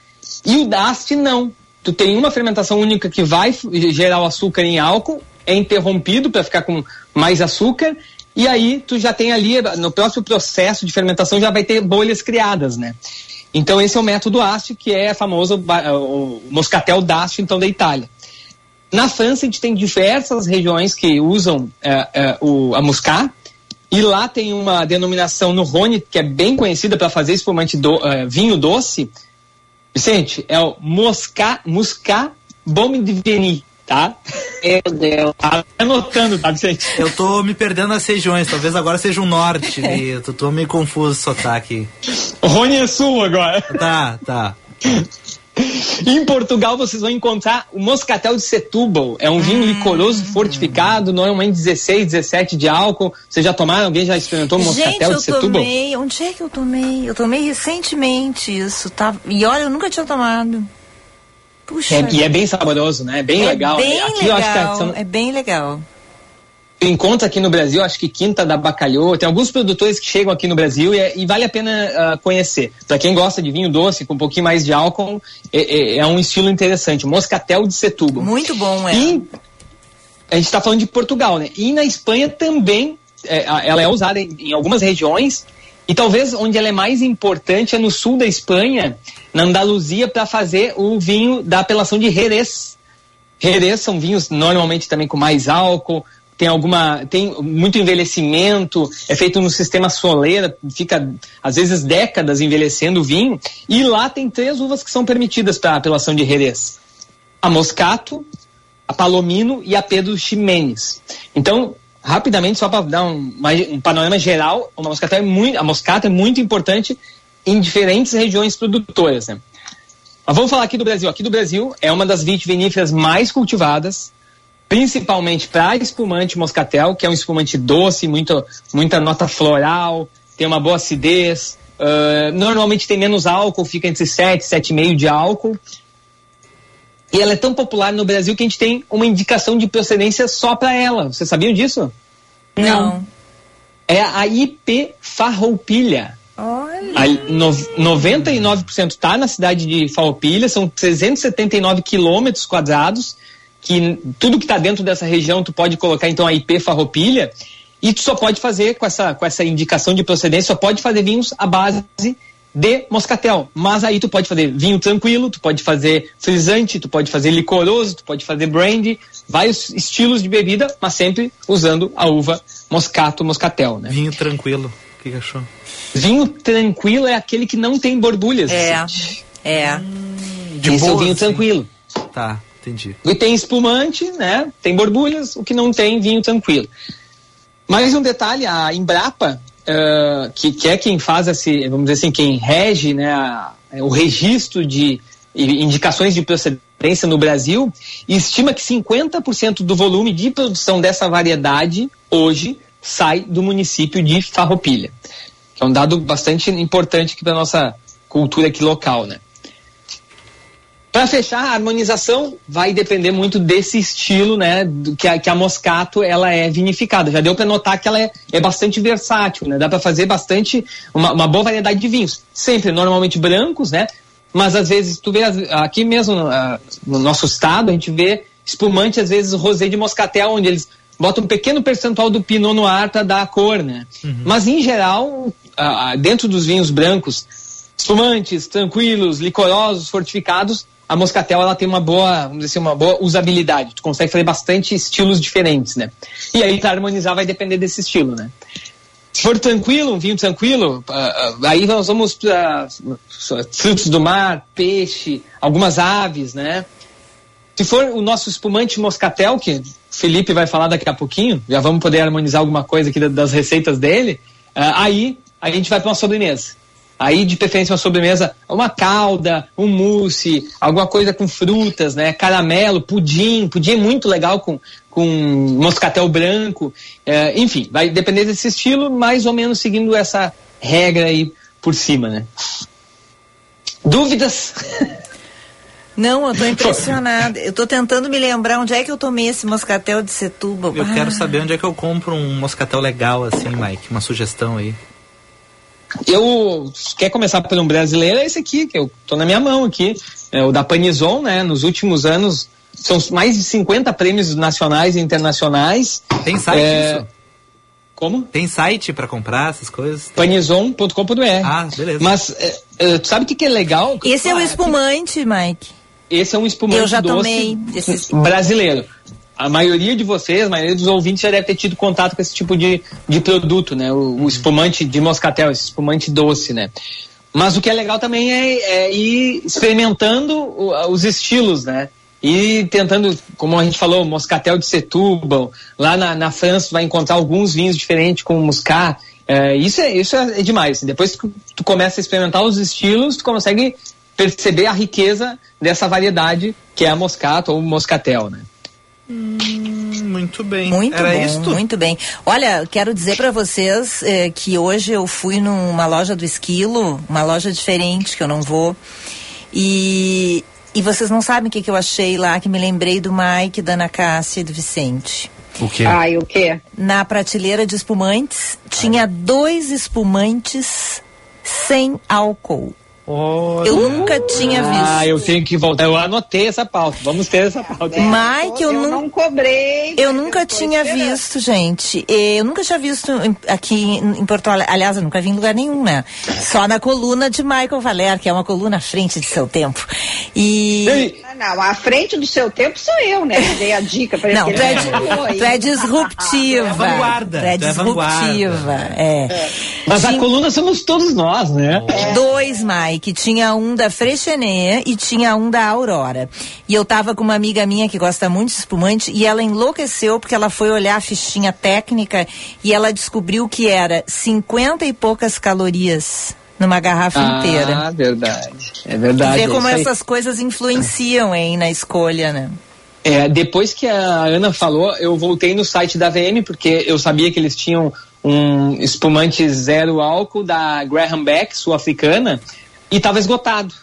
E o Dast não. Tu tem uma fermentação única que vai gerar o açúcar em álcool, é interrompido para ficar com mais açúcar, e aí tu já tem ali, no próximo processo de fermentação, já vai ter bolhas criadas, né? Então esse é o método Asti, que é famoso o moscatel d'Asti, então, da Itália. Na França, a gente tem diversas regiões que usam eh, eh, o, a muscat, e lá tem uma denominação no Rhône, que é bem conhecida para fazer espumante do, eh, vinho doce. Vicente, é o Moscat, Muscat Baume de Veni, tá? Meu Deus. Tá anotando, tá, Vicente? Eu tô me perdendo nas regiões, talvez agora seja o norte, ali. eu tô, tô meio confuso esse sotaque. O Rhône é sul agora. Tá, tá. Em Portugal vocês vão encontrar o Moscatel de Setúbal. É um vinho licoroso fortificado, normalmente 16, 17 de álcool. Vocês já tomaram? Alguém já experimentou o Gente, Moscatel eu de Setúbal? tomei. Onde é que eu tomei? Eu tomei recentemente isso, tá? E olha, eu nunca tinha tomado. Puxa. É, e é bem saboroso, né? É bem é legal. Bem Aqui eu acho que legal, são- é bem legal. Encontra aqui no Brasil, acho que Quinta da Bacalhau. Tem alguns produtores que chegam aqui no Brasil e, é- e vale a pena ah, conhecer. Para quem gosta de vinho doce, com um pouquinho mais de álcool, é, é- é um estilo interessante. Moscatel de Setúbal. Muito bom, é. E a gente está falando de Portugal, né? E na Espanha também é, ela é usada em, em algumas regiões. E talvez onde ela é mais importante é no sul da Espanha, na Andaluzia, para fazer o vinho da apelação de Jerez. Jerez são vinhos normalmente também com mais álcool, tem alguma tem muito envelhecimento, é feito no sistema soleira, fica às vezes décadas envelhecendo o vinho. E lá tem três uvas que são permitidas para apelação de Jerez: a Moscato, a Palomino e a Pedro Ximenes. Então, rapidamente, só para dar um, um panorama geral, a Moscato é muito, a Moscato é muito importante em diferentes regiões produtoras. Né? Mas vamos falar aqui do Brasil. Aqui do Brasil é uma das vitiviníferas mais cultivadas. Principalmente para espumante moscatel, que é um espumante doce, muito, muita nota floral, tem uma boa acidez. Uh, normalmente tem menos álcool, fica entre 7 e 7,5 de álcool. E ela é tão popular no Brasil que a gente tem uma indicação de procedência só para ela. Vocês sabiam disso? Não. É a IP Farroupilha. Olha. A, no, 99% está na cidade de Farroupilha, são 379 quilômetros quadrados, que tudo que está dentro dessa região tu pode colocar então a IP Farroupilha, e tu só pode fazer com essa, com essa indicação de procedência, só pode fazer vinhos à base de moscatel. Mas aí tu pode fazer vinho tranquilo, tu pode fazer frisante, tu pode fazer licoroso, tu pode fazer brandy, vários estilos de bebida, mas sempre usando a uva moscato, moscatel, né? Vinho tranquilo. O que, que achou? Vinho tranquilo é aquele que não tem borbulhas. É. Vicente. É. De Esse é o boa, vinho assim. tranquilo. Tá, entendi. E tem espumante, né? Tem borbulhas, o que não tem, vinho tranquilo. Mais um detalhe, a Embrapa, eh, que, que é quem faz esse, vamos dizer assim, quem rege né, a- o registro de indicações de procedência no Brasil, estima que 50% do volume de produção dessa variedade hoje sai do município de Farroupilha. Que é um dado bastante importante aqui para nossa cultura aqui local, né? Para fechar, a harmonização vai depender muito desse estilo, né, que a, que a Moscato ela é vinificada. Já deu para notar que ela é, é bastante versátil, né? Dá para fazer bastante uma, uma boa variedade de vinhos, sempre normalmente brancos, né? Mas às vezes tu vê aqui mesmo no, ah, no nosso estado a gente vê espumante às vezes rosé de moscatel onde eles botam um pequeno percentual do pinot noir para dar a cor, né? Mas em geral, ah, ah, dentro dos vinhos brancos, espumantes, tranquilos, licorosos, fortificados, a moscatel ela tem uma boa, vamos dizer assim, uma boa usabilidade. Tu consegue fazer bastante estilos diferentes, né? E aí para harmonizar vai depender desse estilo, né? Se for tranquilo, um vinho tranquilo, ah, ah, aí nós vamos para frutos do mar, peixe, algumas aves, né? Se for o nosso espumante moscatel, que o Felipe vai falar daqui a pouquinho, já vamos poder harmonizar alguma coisa aqui da- das receitas dele, ah, aí a gente vai para uma sobremesa. Aí, de preferência, uma sobremesa, uma calda, um mousse, alguma coisa com frutas, né? Caramelo, pudim. Pudim é muito legal com, com moscatel branco. Eh, enfim, vai depender desse estilo, mais ou menos seguindo essa regra aí por cima, né? Dúvidas? Não, eu tô impressionada. Eu tô tentando me lembrar onde é que eu tomei esse moscatel de Setúbal. Eu Ah, quero saber onde é que eu compro um moscatel legal assim, Mike. Uma sugestão aí. Eu quer começar por um brasileiro é esse aqui que eu tô na minha mão aqui, é o da Panizon, né? Nos últimos anos são mais de 50 prêmios nacionais e internacionais. Tem site É, isso? Como? Tem site pra comprar essas coisas? Panizon.com.br. Ah, beleza. Mas é, é, tu sabe o que, que é legal? Esse é o Ah, espumante, Mike. Esse é um espumante Eu já doce tomei esse espumante. brasileiro. A maioria de vocês, a maioria dos ouvintes já deve ter tido contato com esse tipo de, de produto, né? O, o espumante de moscatel, esse espumante doce, né? Mas o que é legal também é, é ir experimentando o- os estilos, né? E tentando, como a gente falou, moscatel de Setúbal. Lá na, na França vai encontrar alguns vinhos diferentes com muscat. É, isso é, isso é demais. Depois que tu começa a experimentar os estilos, tu consegue perceber a riqueza dessa variedade que é a moscato ou moscatel, né? Muito bem. Muito Era bom, isto? muito bem. Olha, quero dizer para vocês eh, que hoje eu fui numa loja do Esquilo, uma loja diferente que eu não vou, e, e vocês não sabem o que, que eu achei lá, que me lembrei do Mike, da Ana Cássia e do Vicente. O quê? Ai, o quê? Na prateleira de espumantes, tinha dois espumantes sem álcool. Eu nunca tinha visto. Ah, eu tenho que voltar. Eu anotei essa pauta. Vamos ter essa pauta. Mike, eu, nu- não cobrei. Eu nunca tinha visto, gente. Eu nunca tinha visto aqui em Porto Alegre. Aliás, eu nunca vi em lugar nenhum, né? Só na coluna de Michael Valer, que é uma coluna à frente de seu tempo. E. Ah, Não, à frente do seu tempo sou eu, né? Que dei a dica pra ele. Não, que tu é, tu é disruptiva. É vanguarda, Tu é tu é disruptiva. É. Mas a coluna somos todos nós, né? Dois, Mike. Tinha um da Freixenet e tinha um da Aurora. E eu tava com uma amiga minha que gosta muito de espumante e ela enlouqueceu porque ela foi olhar a fichinha técnica e ela descobriu que era 50 e poucas calorias numa garrafa inteira. Ah, verdade. É verdade. Vê é como essas coisas influenciam, hein, na escolha, né? É, depois que a Ana falou, eu voltei no site da VM, porque eu sabia que eles tinham um espumante zero álcool da Graham Beck, sul-africana, e estava esgotado.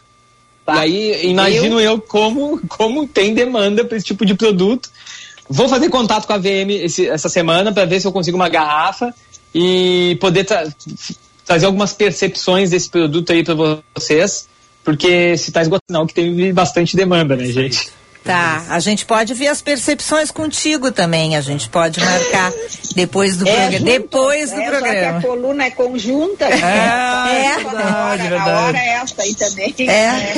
Tá. E aí, imagino eu, eu como, como tem demanda para esse tipo de produto. Vou fazer contato com a VM esse, essa semana para ver se eu consigo uma garrafa e poder trazer algumas percepções desse produto aí para vocês, porque se está esgotado, não, que tem bastante demanda, né, gente? Tá, a gente pode ver as percepções contigo também, a gente pode marcar depois do É, programa. junto, Depois do é, Já que programa. a coluna é conjunta. É, é verdade, a verdade. hora é essa aí também. É.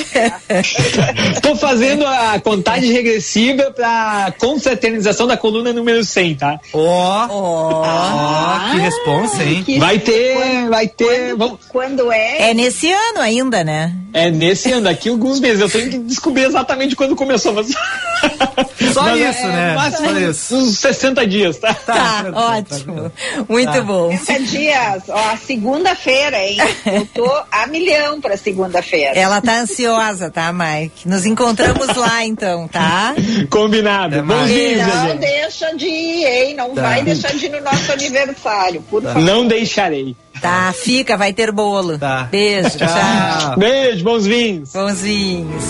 [laughs] Tô fazendo a contagem regressiva para confraternização da coluna número 100, tá? Ó, ó, que responsa, hein? Vai ter, vai ter. Vamos, Quando é? É nesse ano ainda, né? é nesse ano, daqui alguns meses. Eu tenho que descobrir exatamente quando começou. Mas... [laughs] Só Mas isso, é, né? máximo Só isso. Uns 60 dias, tá? Tá, ótimo. Muito bom. 60 dias, ó, segunda-feira, hein? Eu tô a milhão pra segunda-feira. Ela tá ansiosa, tá, Mike? Nos encontramos lá então, tá? Combinado. Bonzinho, Não gente. deixa de ir, hein? Não Tá. vai deixar de ir no nosso aniversário, por favor. Não deixarei. Tá, fica, vai ter bolo. Beijo, tchau. Beijo, bons vinhos. Bons vinhos.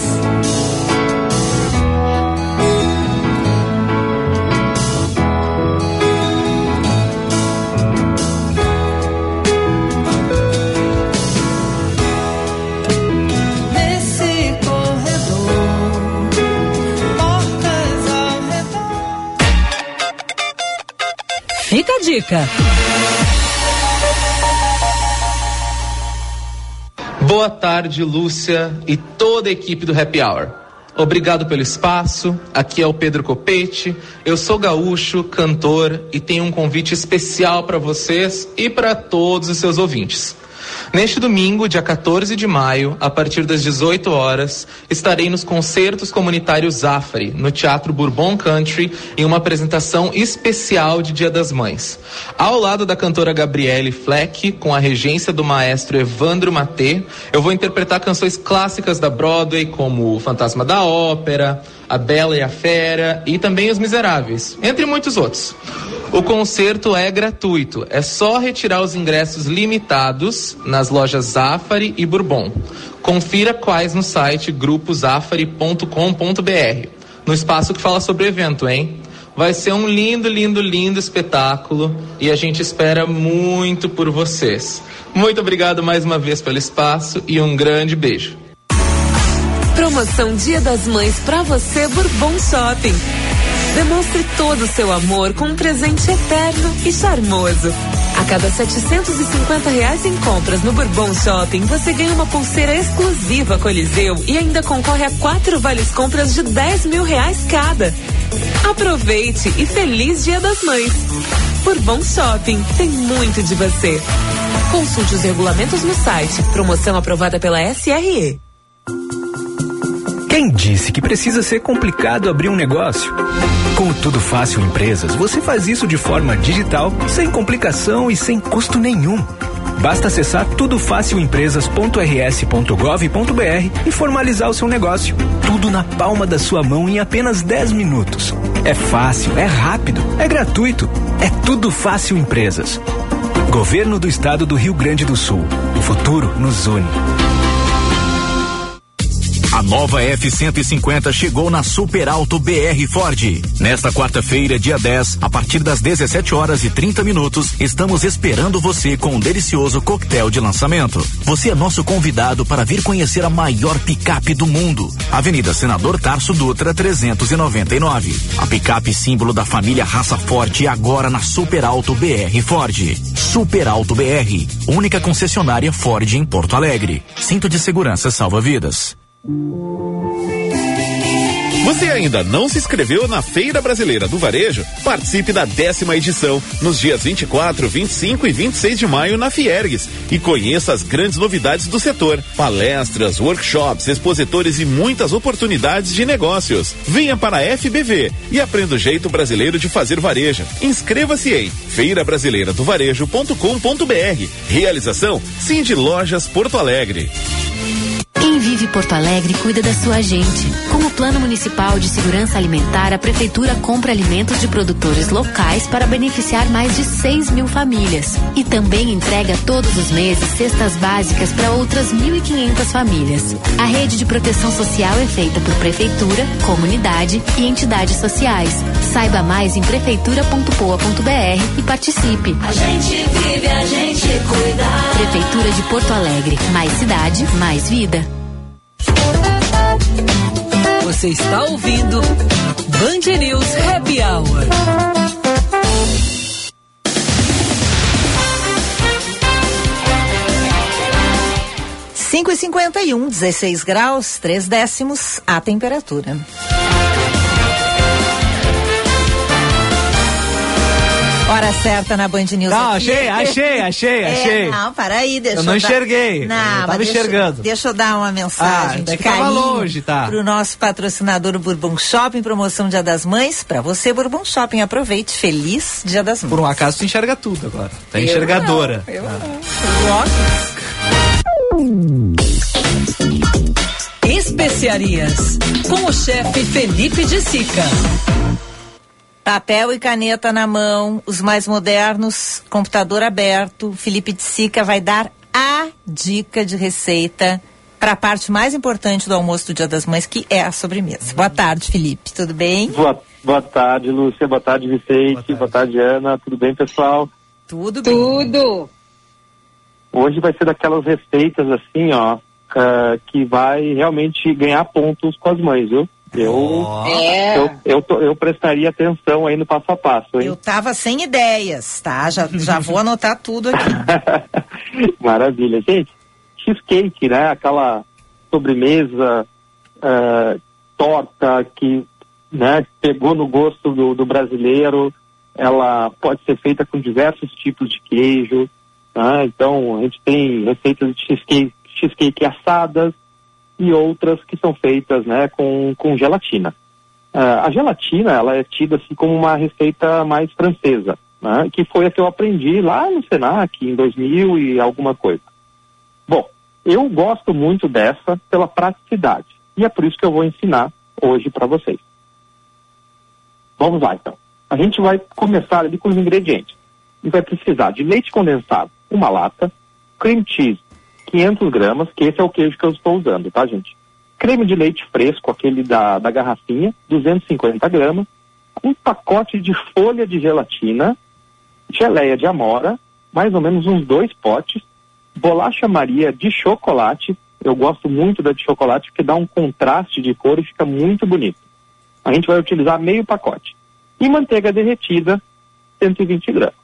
Fica a dica. Boa tarde, Lúcia e toda a equipe do Happy Hour. Obrigado pelo espaço. Aqui é o Pedro Copete. Eu sou gaúcho, cantor e tenho um convite especial para vocês e para todos os seus ouvintes. Neste domingo, dia 14 de maio, a partir das 18 horas, estarei nos concertos comunitários Zafari, no Teatro Bourbon Country, em uma apresentação especial de Dia das Mães. Ao lado da cantora Gabriele Fleck, com a regência do maestro Evandro Matê, eu vou interpretar canções clássicas da Broadway, como Fantasma da Ópera, A Bela e a Fera e também Os Miseráveis, entre muitos outros. O concerto é gratuito, é só retirar os ingressos limitados nas lojas Zafari e Bourbon. Confira quais no site gruposafari.com.br, no espaço que fala sobre o evento, hein? Vai ser um lindo, lindo, lindo espetáculo e a gente espera muito por vocês. Muito obrigado mais uma vez pelo espaço e um grande beijo. Promoção Dia das Mães pra você Bourbon Shopping. Demonstre todo o seu amor com um presente eterno e charmoso. A cada 750 reais em compras no Bourbon Shopping, você ganha uma pulseira exclusiva Coliseu e ainda concorre a quatro vales compras de 10 mil reais cada. Aproveite e feliz Dia das Mães. Bourbon Shopping tem muito de você. Consulte os regulamentos no site. Promoção aprovada pela SRE. Quem disse que precisa ser complicado abrir um negócio? Com o Tudo Fácil Empresas, você faz isso de forma digital, sem complicação e sem custo nenhum. Basta acessar tudofacilempresas.rs.gov.br e formalizar o seu negócio. Tudo na palma da sua mão em apenas 10 minutos. É fácil, é rápido, é gratuito. É Tudo Fácil Empresas. Governo do Estado do Rio Grande do Sul. O futuro nos une. Nova F-150 chegou na Super Alto BR Ford. Nesta quarta-feira, dia 10, a partir das 17 horas e 30 minutos, estamos esperando você com um delicioso coquetel de lançamento. Você é nosso convidado para vir conhecer a maior picape do mundo. Avenida Senador Tarso Dutra 399. A picape símbolo da família Raça Forte agora na Super Alto BR Ford. Super Alto BR, única concessionária Ford em Porto Alegre. Cinto de segurança salva vidas. Você ainda não se inscreveu na Feira Brasileira do Varejo? Participe da décima edição, nos dias 24, 25 e 26 de maio na Fiergues e conheça as grandes novidades do setor: palestras, workshops, expositores e muitas oportunidades de negócios. Venha para a FBV e aprenda o jeito brasileiro de fazer varejo. Inscreva-se em feirabrasileiradovarejo.com.br. Realização Cindy Lojas Porto Alegre. Quem vive Porto Alegre cuida da sua gente. Com o Plano Municipal de Segurança Alimentar, a Prefeitura compra alimentos de produtores locais para beneficiar mais de 6 mil famílias. E também entrega todos os meses cestas básicas para outras 1.500 famílias. A rede de proteção social é feita por Prefeitura, comunidade e entidades sociais. Saiba mais em prefeitura.poa.br e participe. A gente vive, a gente cuida. Prefeitura de Porto Alegre. Mais cidade, mais vida. Você está ouvindo Band News Happy Hour. Cinco e cinquenta e um, 16 graus, 3 décimos a temperatura. Hora certa na Band News. Não, aqui. achei, achei, achei, [laughs] É, achei. não, para aí, deixa Eu não dar- enxerguei, Não, eu tava deixa, enxergando. Deixa eu dar uma mensagem Ah, de é carinho longe, tá. pro nosso patrocinador Bourbon Shopping, promoção Dia das Mães. Pra você, Bourbon Shopping, aproveite. Feliz Dia das Mães. Por um acaso tu enxerga tudo agora. Tá Eu enxergadora. não, eu Ah. Especiarias. Com o chefe Felipe de Sica. Papel e caneta na mão, os mais modernos, computador aberto. Felipe de Sica vai dar a dica de receita para a parte mais importante do almoço do Dia das Mães, que é a sobremesa. Boa tarde, Felipe. Tudo bem? Boa, boa tarde, Lúcia. Boa tarde, Vicente. Boa tarde, Ana. Tudo bem, pessoal? Tudo bem. Tudo. Hoje vai ser daquelas receitas assim, ó, ah, que vai realmente ganhar pontos com as mães, viu? Eu, É. eu, eu, tô- eu prestaria atenção aí no passo a passo, hein? Eu tava sem ideias, tá? Já, já vou anotar tudo aqui. [laughs] Maravilha. Gente, cheesecake, né? Aquela sobremesa ah, torta que né, pegou no gosto do, do brasileiro. Ela pode ser feita com diversos tipos de queijo. né? Então, a gente tem receitas de cheesecake, cheesecake assadas e outras que são feitas né, com, com gelatina. Ah, a gelatina ela é tida assim como uma receita mais francesa, né, que foi a que eu aprendi lá no Senac em 2000 e alguma coisa. Bom, eu gosto muito dessa pela praticidade e é por isso que eu vou ensinar hoje para vocês. Vamos lá então. A gente vai começar ali com os ingredientes. Gente vai precisar de leite condensado, uma lata, cream cheese, 500 gramas, que esse é o queijo que eu estou usando, tá, gente? Creme de leite fresco, aquele da, da garrafinha, 250 gramas, um pacote de folha de gelatina, geleia de amora, mais ou menos uns dois potes, bolacha Maria de chocolate, eu gosto muito da de chocolate porque dá um contraste de cor e fica muito bonito. A gente vai utilizar meio pacote. E manteiga derretida, 120 gramas.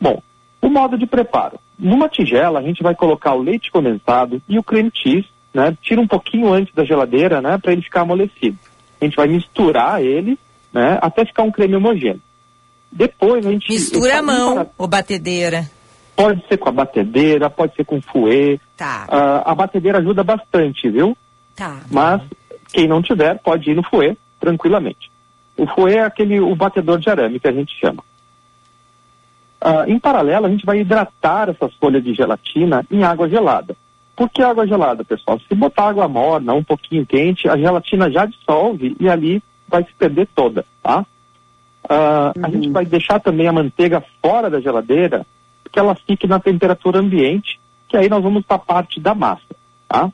Bom, o modo de preparo. Numa tigela, a gente vai colocar o leite condensado e o cream cheese, né? Tira um pouquinho antes da geladeira, né? Para ele ficar amolecido. A gente vai misturar ele, né? Até ficar um creme homogêneo. Depois a gente... Mistura a mão ou batedeira. Pode ser com a batedeira, pode ser com fouet. Tá. Ah, a batedeira ajuda bastante, viu? Tá. Mas quem não tiver, pode ir no fouet tranquilamente. O fouet é aquele, o batedor de arame que a gente chama. Ah, em paralelo, a gente vai hidratar essas folhas de gelatina em água gelada. Por que água gelada, pessoal? Se botar água morna, um pouquinho quente, a gelatina já dissolve e ali vai se perder toda, tá? Ah, A gente vai deixar também a manteiga fora da geladeira, que ela fique na temperatura ambiente, que aí nós vamos para a parte da massa, tá?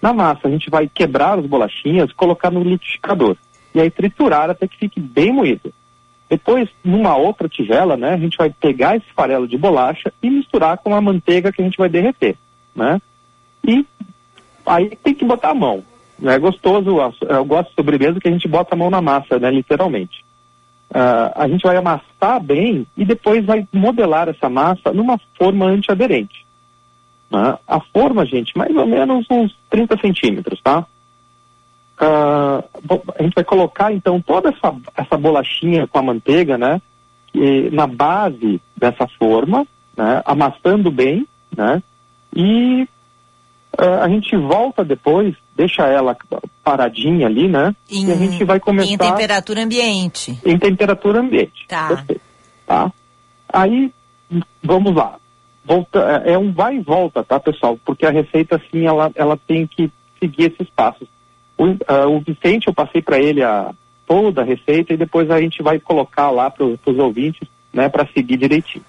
Na massa, a gente vai quebrar as bolachinhas, colocar no liquidificador e aí triturar até que fique bem moído. Depois, numa outra tigela, né, a gente vai pegar esse farelo de bolacha e misturar com a manteiga que a gente vai derreter, né? E aí tem que botar a mão. É gostoso, eu gosto de sobremesa que a gente bota a mão na massa, né, literalmente. Ah, a gente vai amassar bem e depois vai modelar essa massa numa forma antiaderente. né? A forma, gente, mais ou menos uns 30 centímetros, tá? Bo- a gente vai colocar então toda essa, essa bolachinha com a manteiga, né? e na base dessa forma, né? Amassando bem, né? E ah, a gente volta depois, deixa ela paradinha ali, né? Em, e a gente vai começar em temperatura ambiente. em temperatura ambiente. Tá. Perfeito. Tá? Aí, vamos lá. Volta, é é um vai e volta, tá, pessoal? Porque a receita, assim, ela, ela tem que seguir esses passos. O, ah, o Vicente, eu passei para ele a toda a receita e depois a gente vai colocar lá para os ouvintes, né, para seguir direitinho.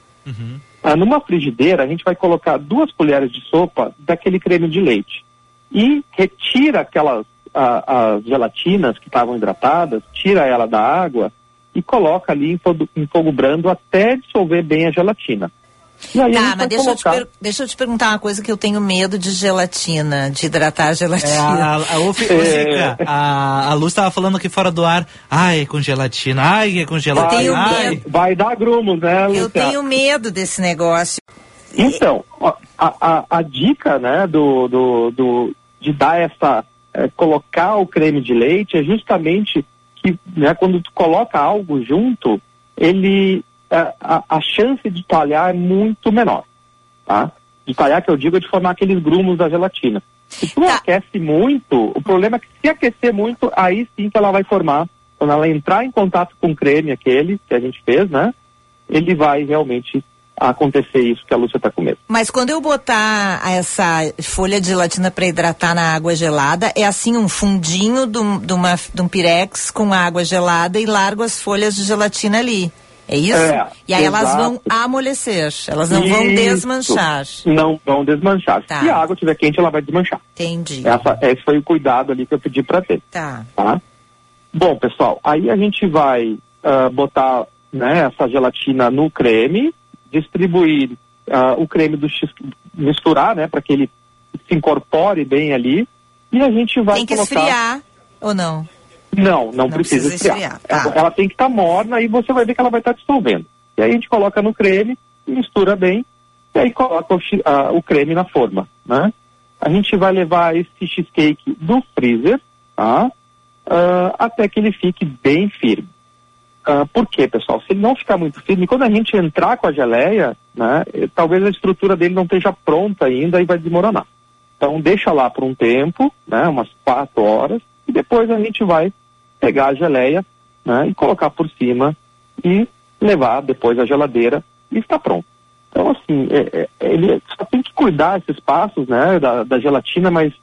Ah, numa frigideira, a gente vai colocar duas colheres de sopa daquele creme de leite e retira aquelas ah, as gelatinas que estavam hidratadas, tira ela da água e coloca ali em fogo, em fogo brando até dissolver bem a gelatina. A Tá, mas deixa eu, per- deixa eu te perguntar uma coisa que eu tenho medo de gelatina, de hidratar a É, gelatina. a, a, Fi- [laughs] ô, Zica, a, a Luz tava falando aqui fora do ar. Ai, é com gelatina. Ai, é com gelatina. tenho ai. medo. Vai dar grumos, né, Eu Luciana? tenho medo desse negócio. Então, a, a, a dica, né, do, do, do, de dar essa, eh, colocar o creme de leite é justamente que, né, quando tu coloca algo junto, ele, a, a chance de talhar é muito menor, tá? De talhar, que eu digo, é de formar aqueles grumos da gelatina. Se tu aquece muito, o problema é que se aquecer muito, aí sim que ela vai formar, quando ela entrar em contato com o creme aquele que a gente fez, né, ele vai realmente acontecer isso que a Lúcia está com medo. Mas quando eu botar essa folha de gelatina para hidratar na água gelada, é assim um fundinho de um, de uma, de um pirex com água gelada e largo as folhas de gelatina ali. É isso? É, e aí elas vão amolecer, elas não vão Isso. desmanchar. Não vão desmanchar. Tá. Se a água estiver quente, ela vai desmanchar. Entendi. Essa, esse foi o cuidado ali que eu pedi para ter. Tá. Tá? Bom, pessoal, aí a gente vai ah, botar né, essa gelatina no creme, distribuir ah, o creme do X, misturar, né, para que ele se incorpore bem ali, e a gente vai Tem que colocar... esfriar ou não? Não, não, Não precisa, precisa esfriar. esfriar, tá. Ela, tem que estar morna e você vai ver que ela vai estar dissolvendo. E aí a gente coloca no creme, mistura bem, e aí coloca o, o creme na forma, né? A gente vai levar esse cheesecake do freezer, tá? Ah, até que ele fique bem firme. Ah, por quê, pessoal? Se ele não ficar muito firme, quando a gente entrar com a geleia, né, eh, talvez a estrutura dele não esteja pronta ainda e vai desmoronar. Então deixa lá por um tempo, né, umas quatro horas, e depois a gente vai pegar a geleia né, e colocar por cima e levar depois à geladeira e está pronto. Então assim, é- é- ele só tem que cuidar esses passos né, da, da gelatina, mas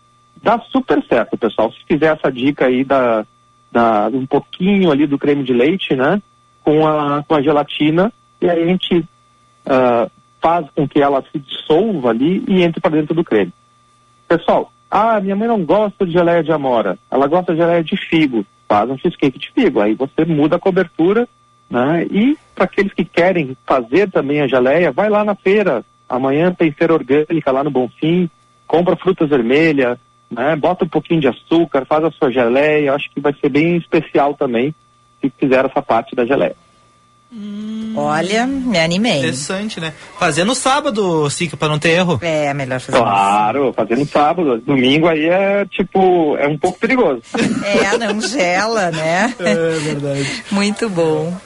dá super certo, pessoal. Se fizer essa dica aí da, da um pouquinho ali do creme de leite, né, com a, com a gelatina, e aí a gente ah, faz com que ela se dissolva ali e entre para dentro do creme. Pessoal, ah, minha mãe não gosta de geleia de amora, ela gosta de geleia de figo. Faz um cheesecake de figo, aí você muda a cobertura, né? E para aqueles que querem fazer também a geleia, vai lá na feira. Amanhã tem feira orgânica lá no Bonfim, compra frutas vermelhas, né? Bota um pouquinho de açúcar, faz a sua geleia. Acho que vai ser bem especial também se fizer essa parte da geleia. Olha, me animei. Interessante, né? Fazer no sábado, Sica, pra não ter erro. É, melhor fazer Claro, fazendo sábado. Domingo aí é tipo, é um pouco perigoso. É, não gela, né? É verdade. [laughs] Muito bom.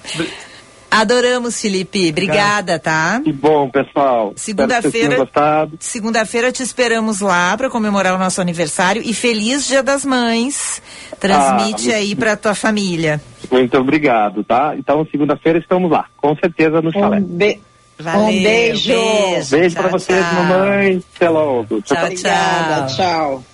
Adoramos, Felipe. Obrigada, tá? Que bom, pessoal. Segunda-feira, gostado. segunda-feira te esperamos lá para comemorar o nosso aniversário e feliz Dia das Mães. Transmite Ah, aí para tua família. Muito obrigado, tá? Então, segunda-feira estamos lá, com certeza no chalé. Valeu, Um beijo. Beijo pra Tchau, vocês, tchau. mamãe. Até logo. Tchau, Obrigada, tchau.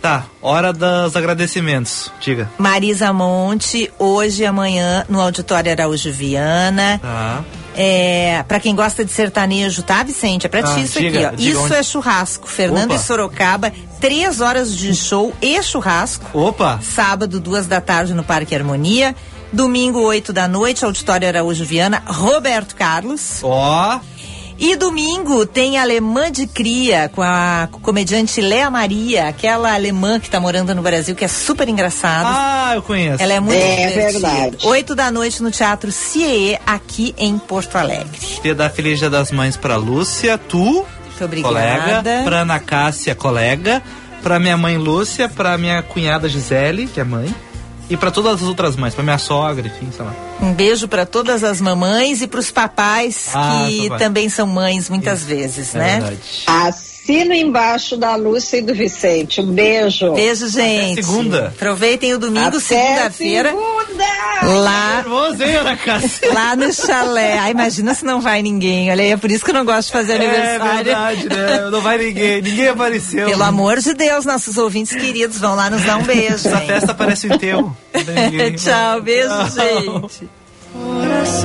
Tá, hora dos agradecimentos. Diga. Marisa Monte, hoje e amanhã no Auditório Araújo Viana. Tá. É, para quem gosta de sertanejo, tá, Vicente? É pra Ah, ti isso diga, aqui, ó. Isso onde. é churrasco. Fernando Opa. e Sorocaba, três horas de show e churrasco. Opa! Sábado, duas da tarde no Parque Harmonia. Domingo, oito da noite, Auditório Araújo Viana, Roberto Carlos. Ó. E domingo tem Alemã de Cria com a comediante Léa Maria, aquela alemã que tá morando no Brasil, que é super engraçada. Ah, eu conheço. Ela é muito É divertida. verdade. Oito da noite no Teatro CIE, aqui em Porto Alegre. Queria dar Feliz Dia das Mães pra Lúcia, tu, Muito obrigada. colega, pra Ana Cássia, colega, pra minha mãe Lúcia, pra minha cunhada Gisele, que é mãe, e pra todas as outras mães, pra minha sogra, enfim, sei lá. Um beijo para todas as mamães e para os papais Ah, que papai. também são mães muitas vezes, É né? verdade. As assino embaixo da Lúcia e do Vicente. Um beijo. Beijo, gente. segunda. Aproveitem o domingo, Até segunda-feira. segunda! Lá, Nervoso, hein, Ana Cássia? lá no chalé. Ah, imagina se não vai ninguém. Olha aí, é por isso que eu não gosto de fazer É aniversário. verdade, né? Não vai ninguém. Ninguém apareceu. Pelo amor de Deus, nossos ouvintes queridos, vão lá nos dar um beijo. Essa hein? festa parece um enterro. Ninguém- [laughs] Tchau, beijo, Tchau. gente. Flores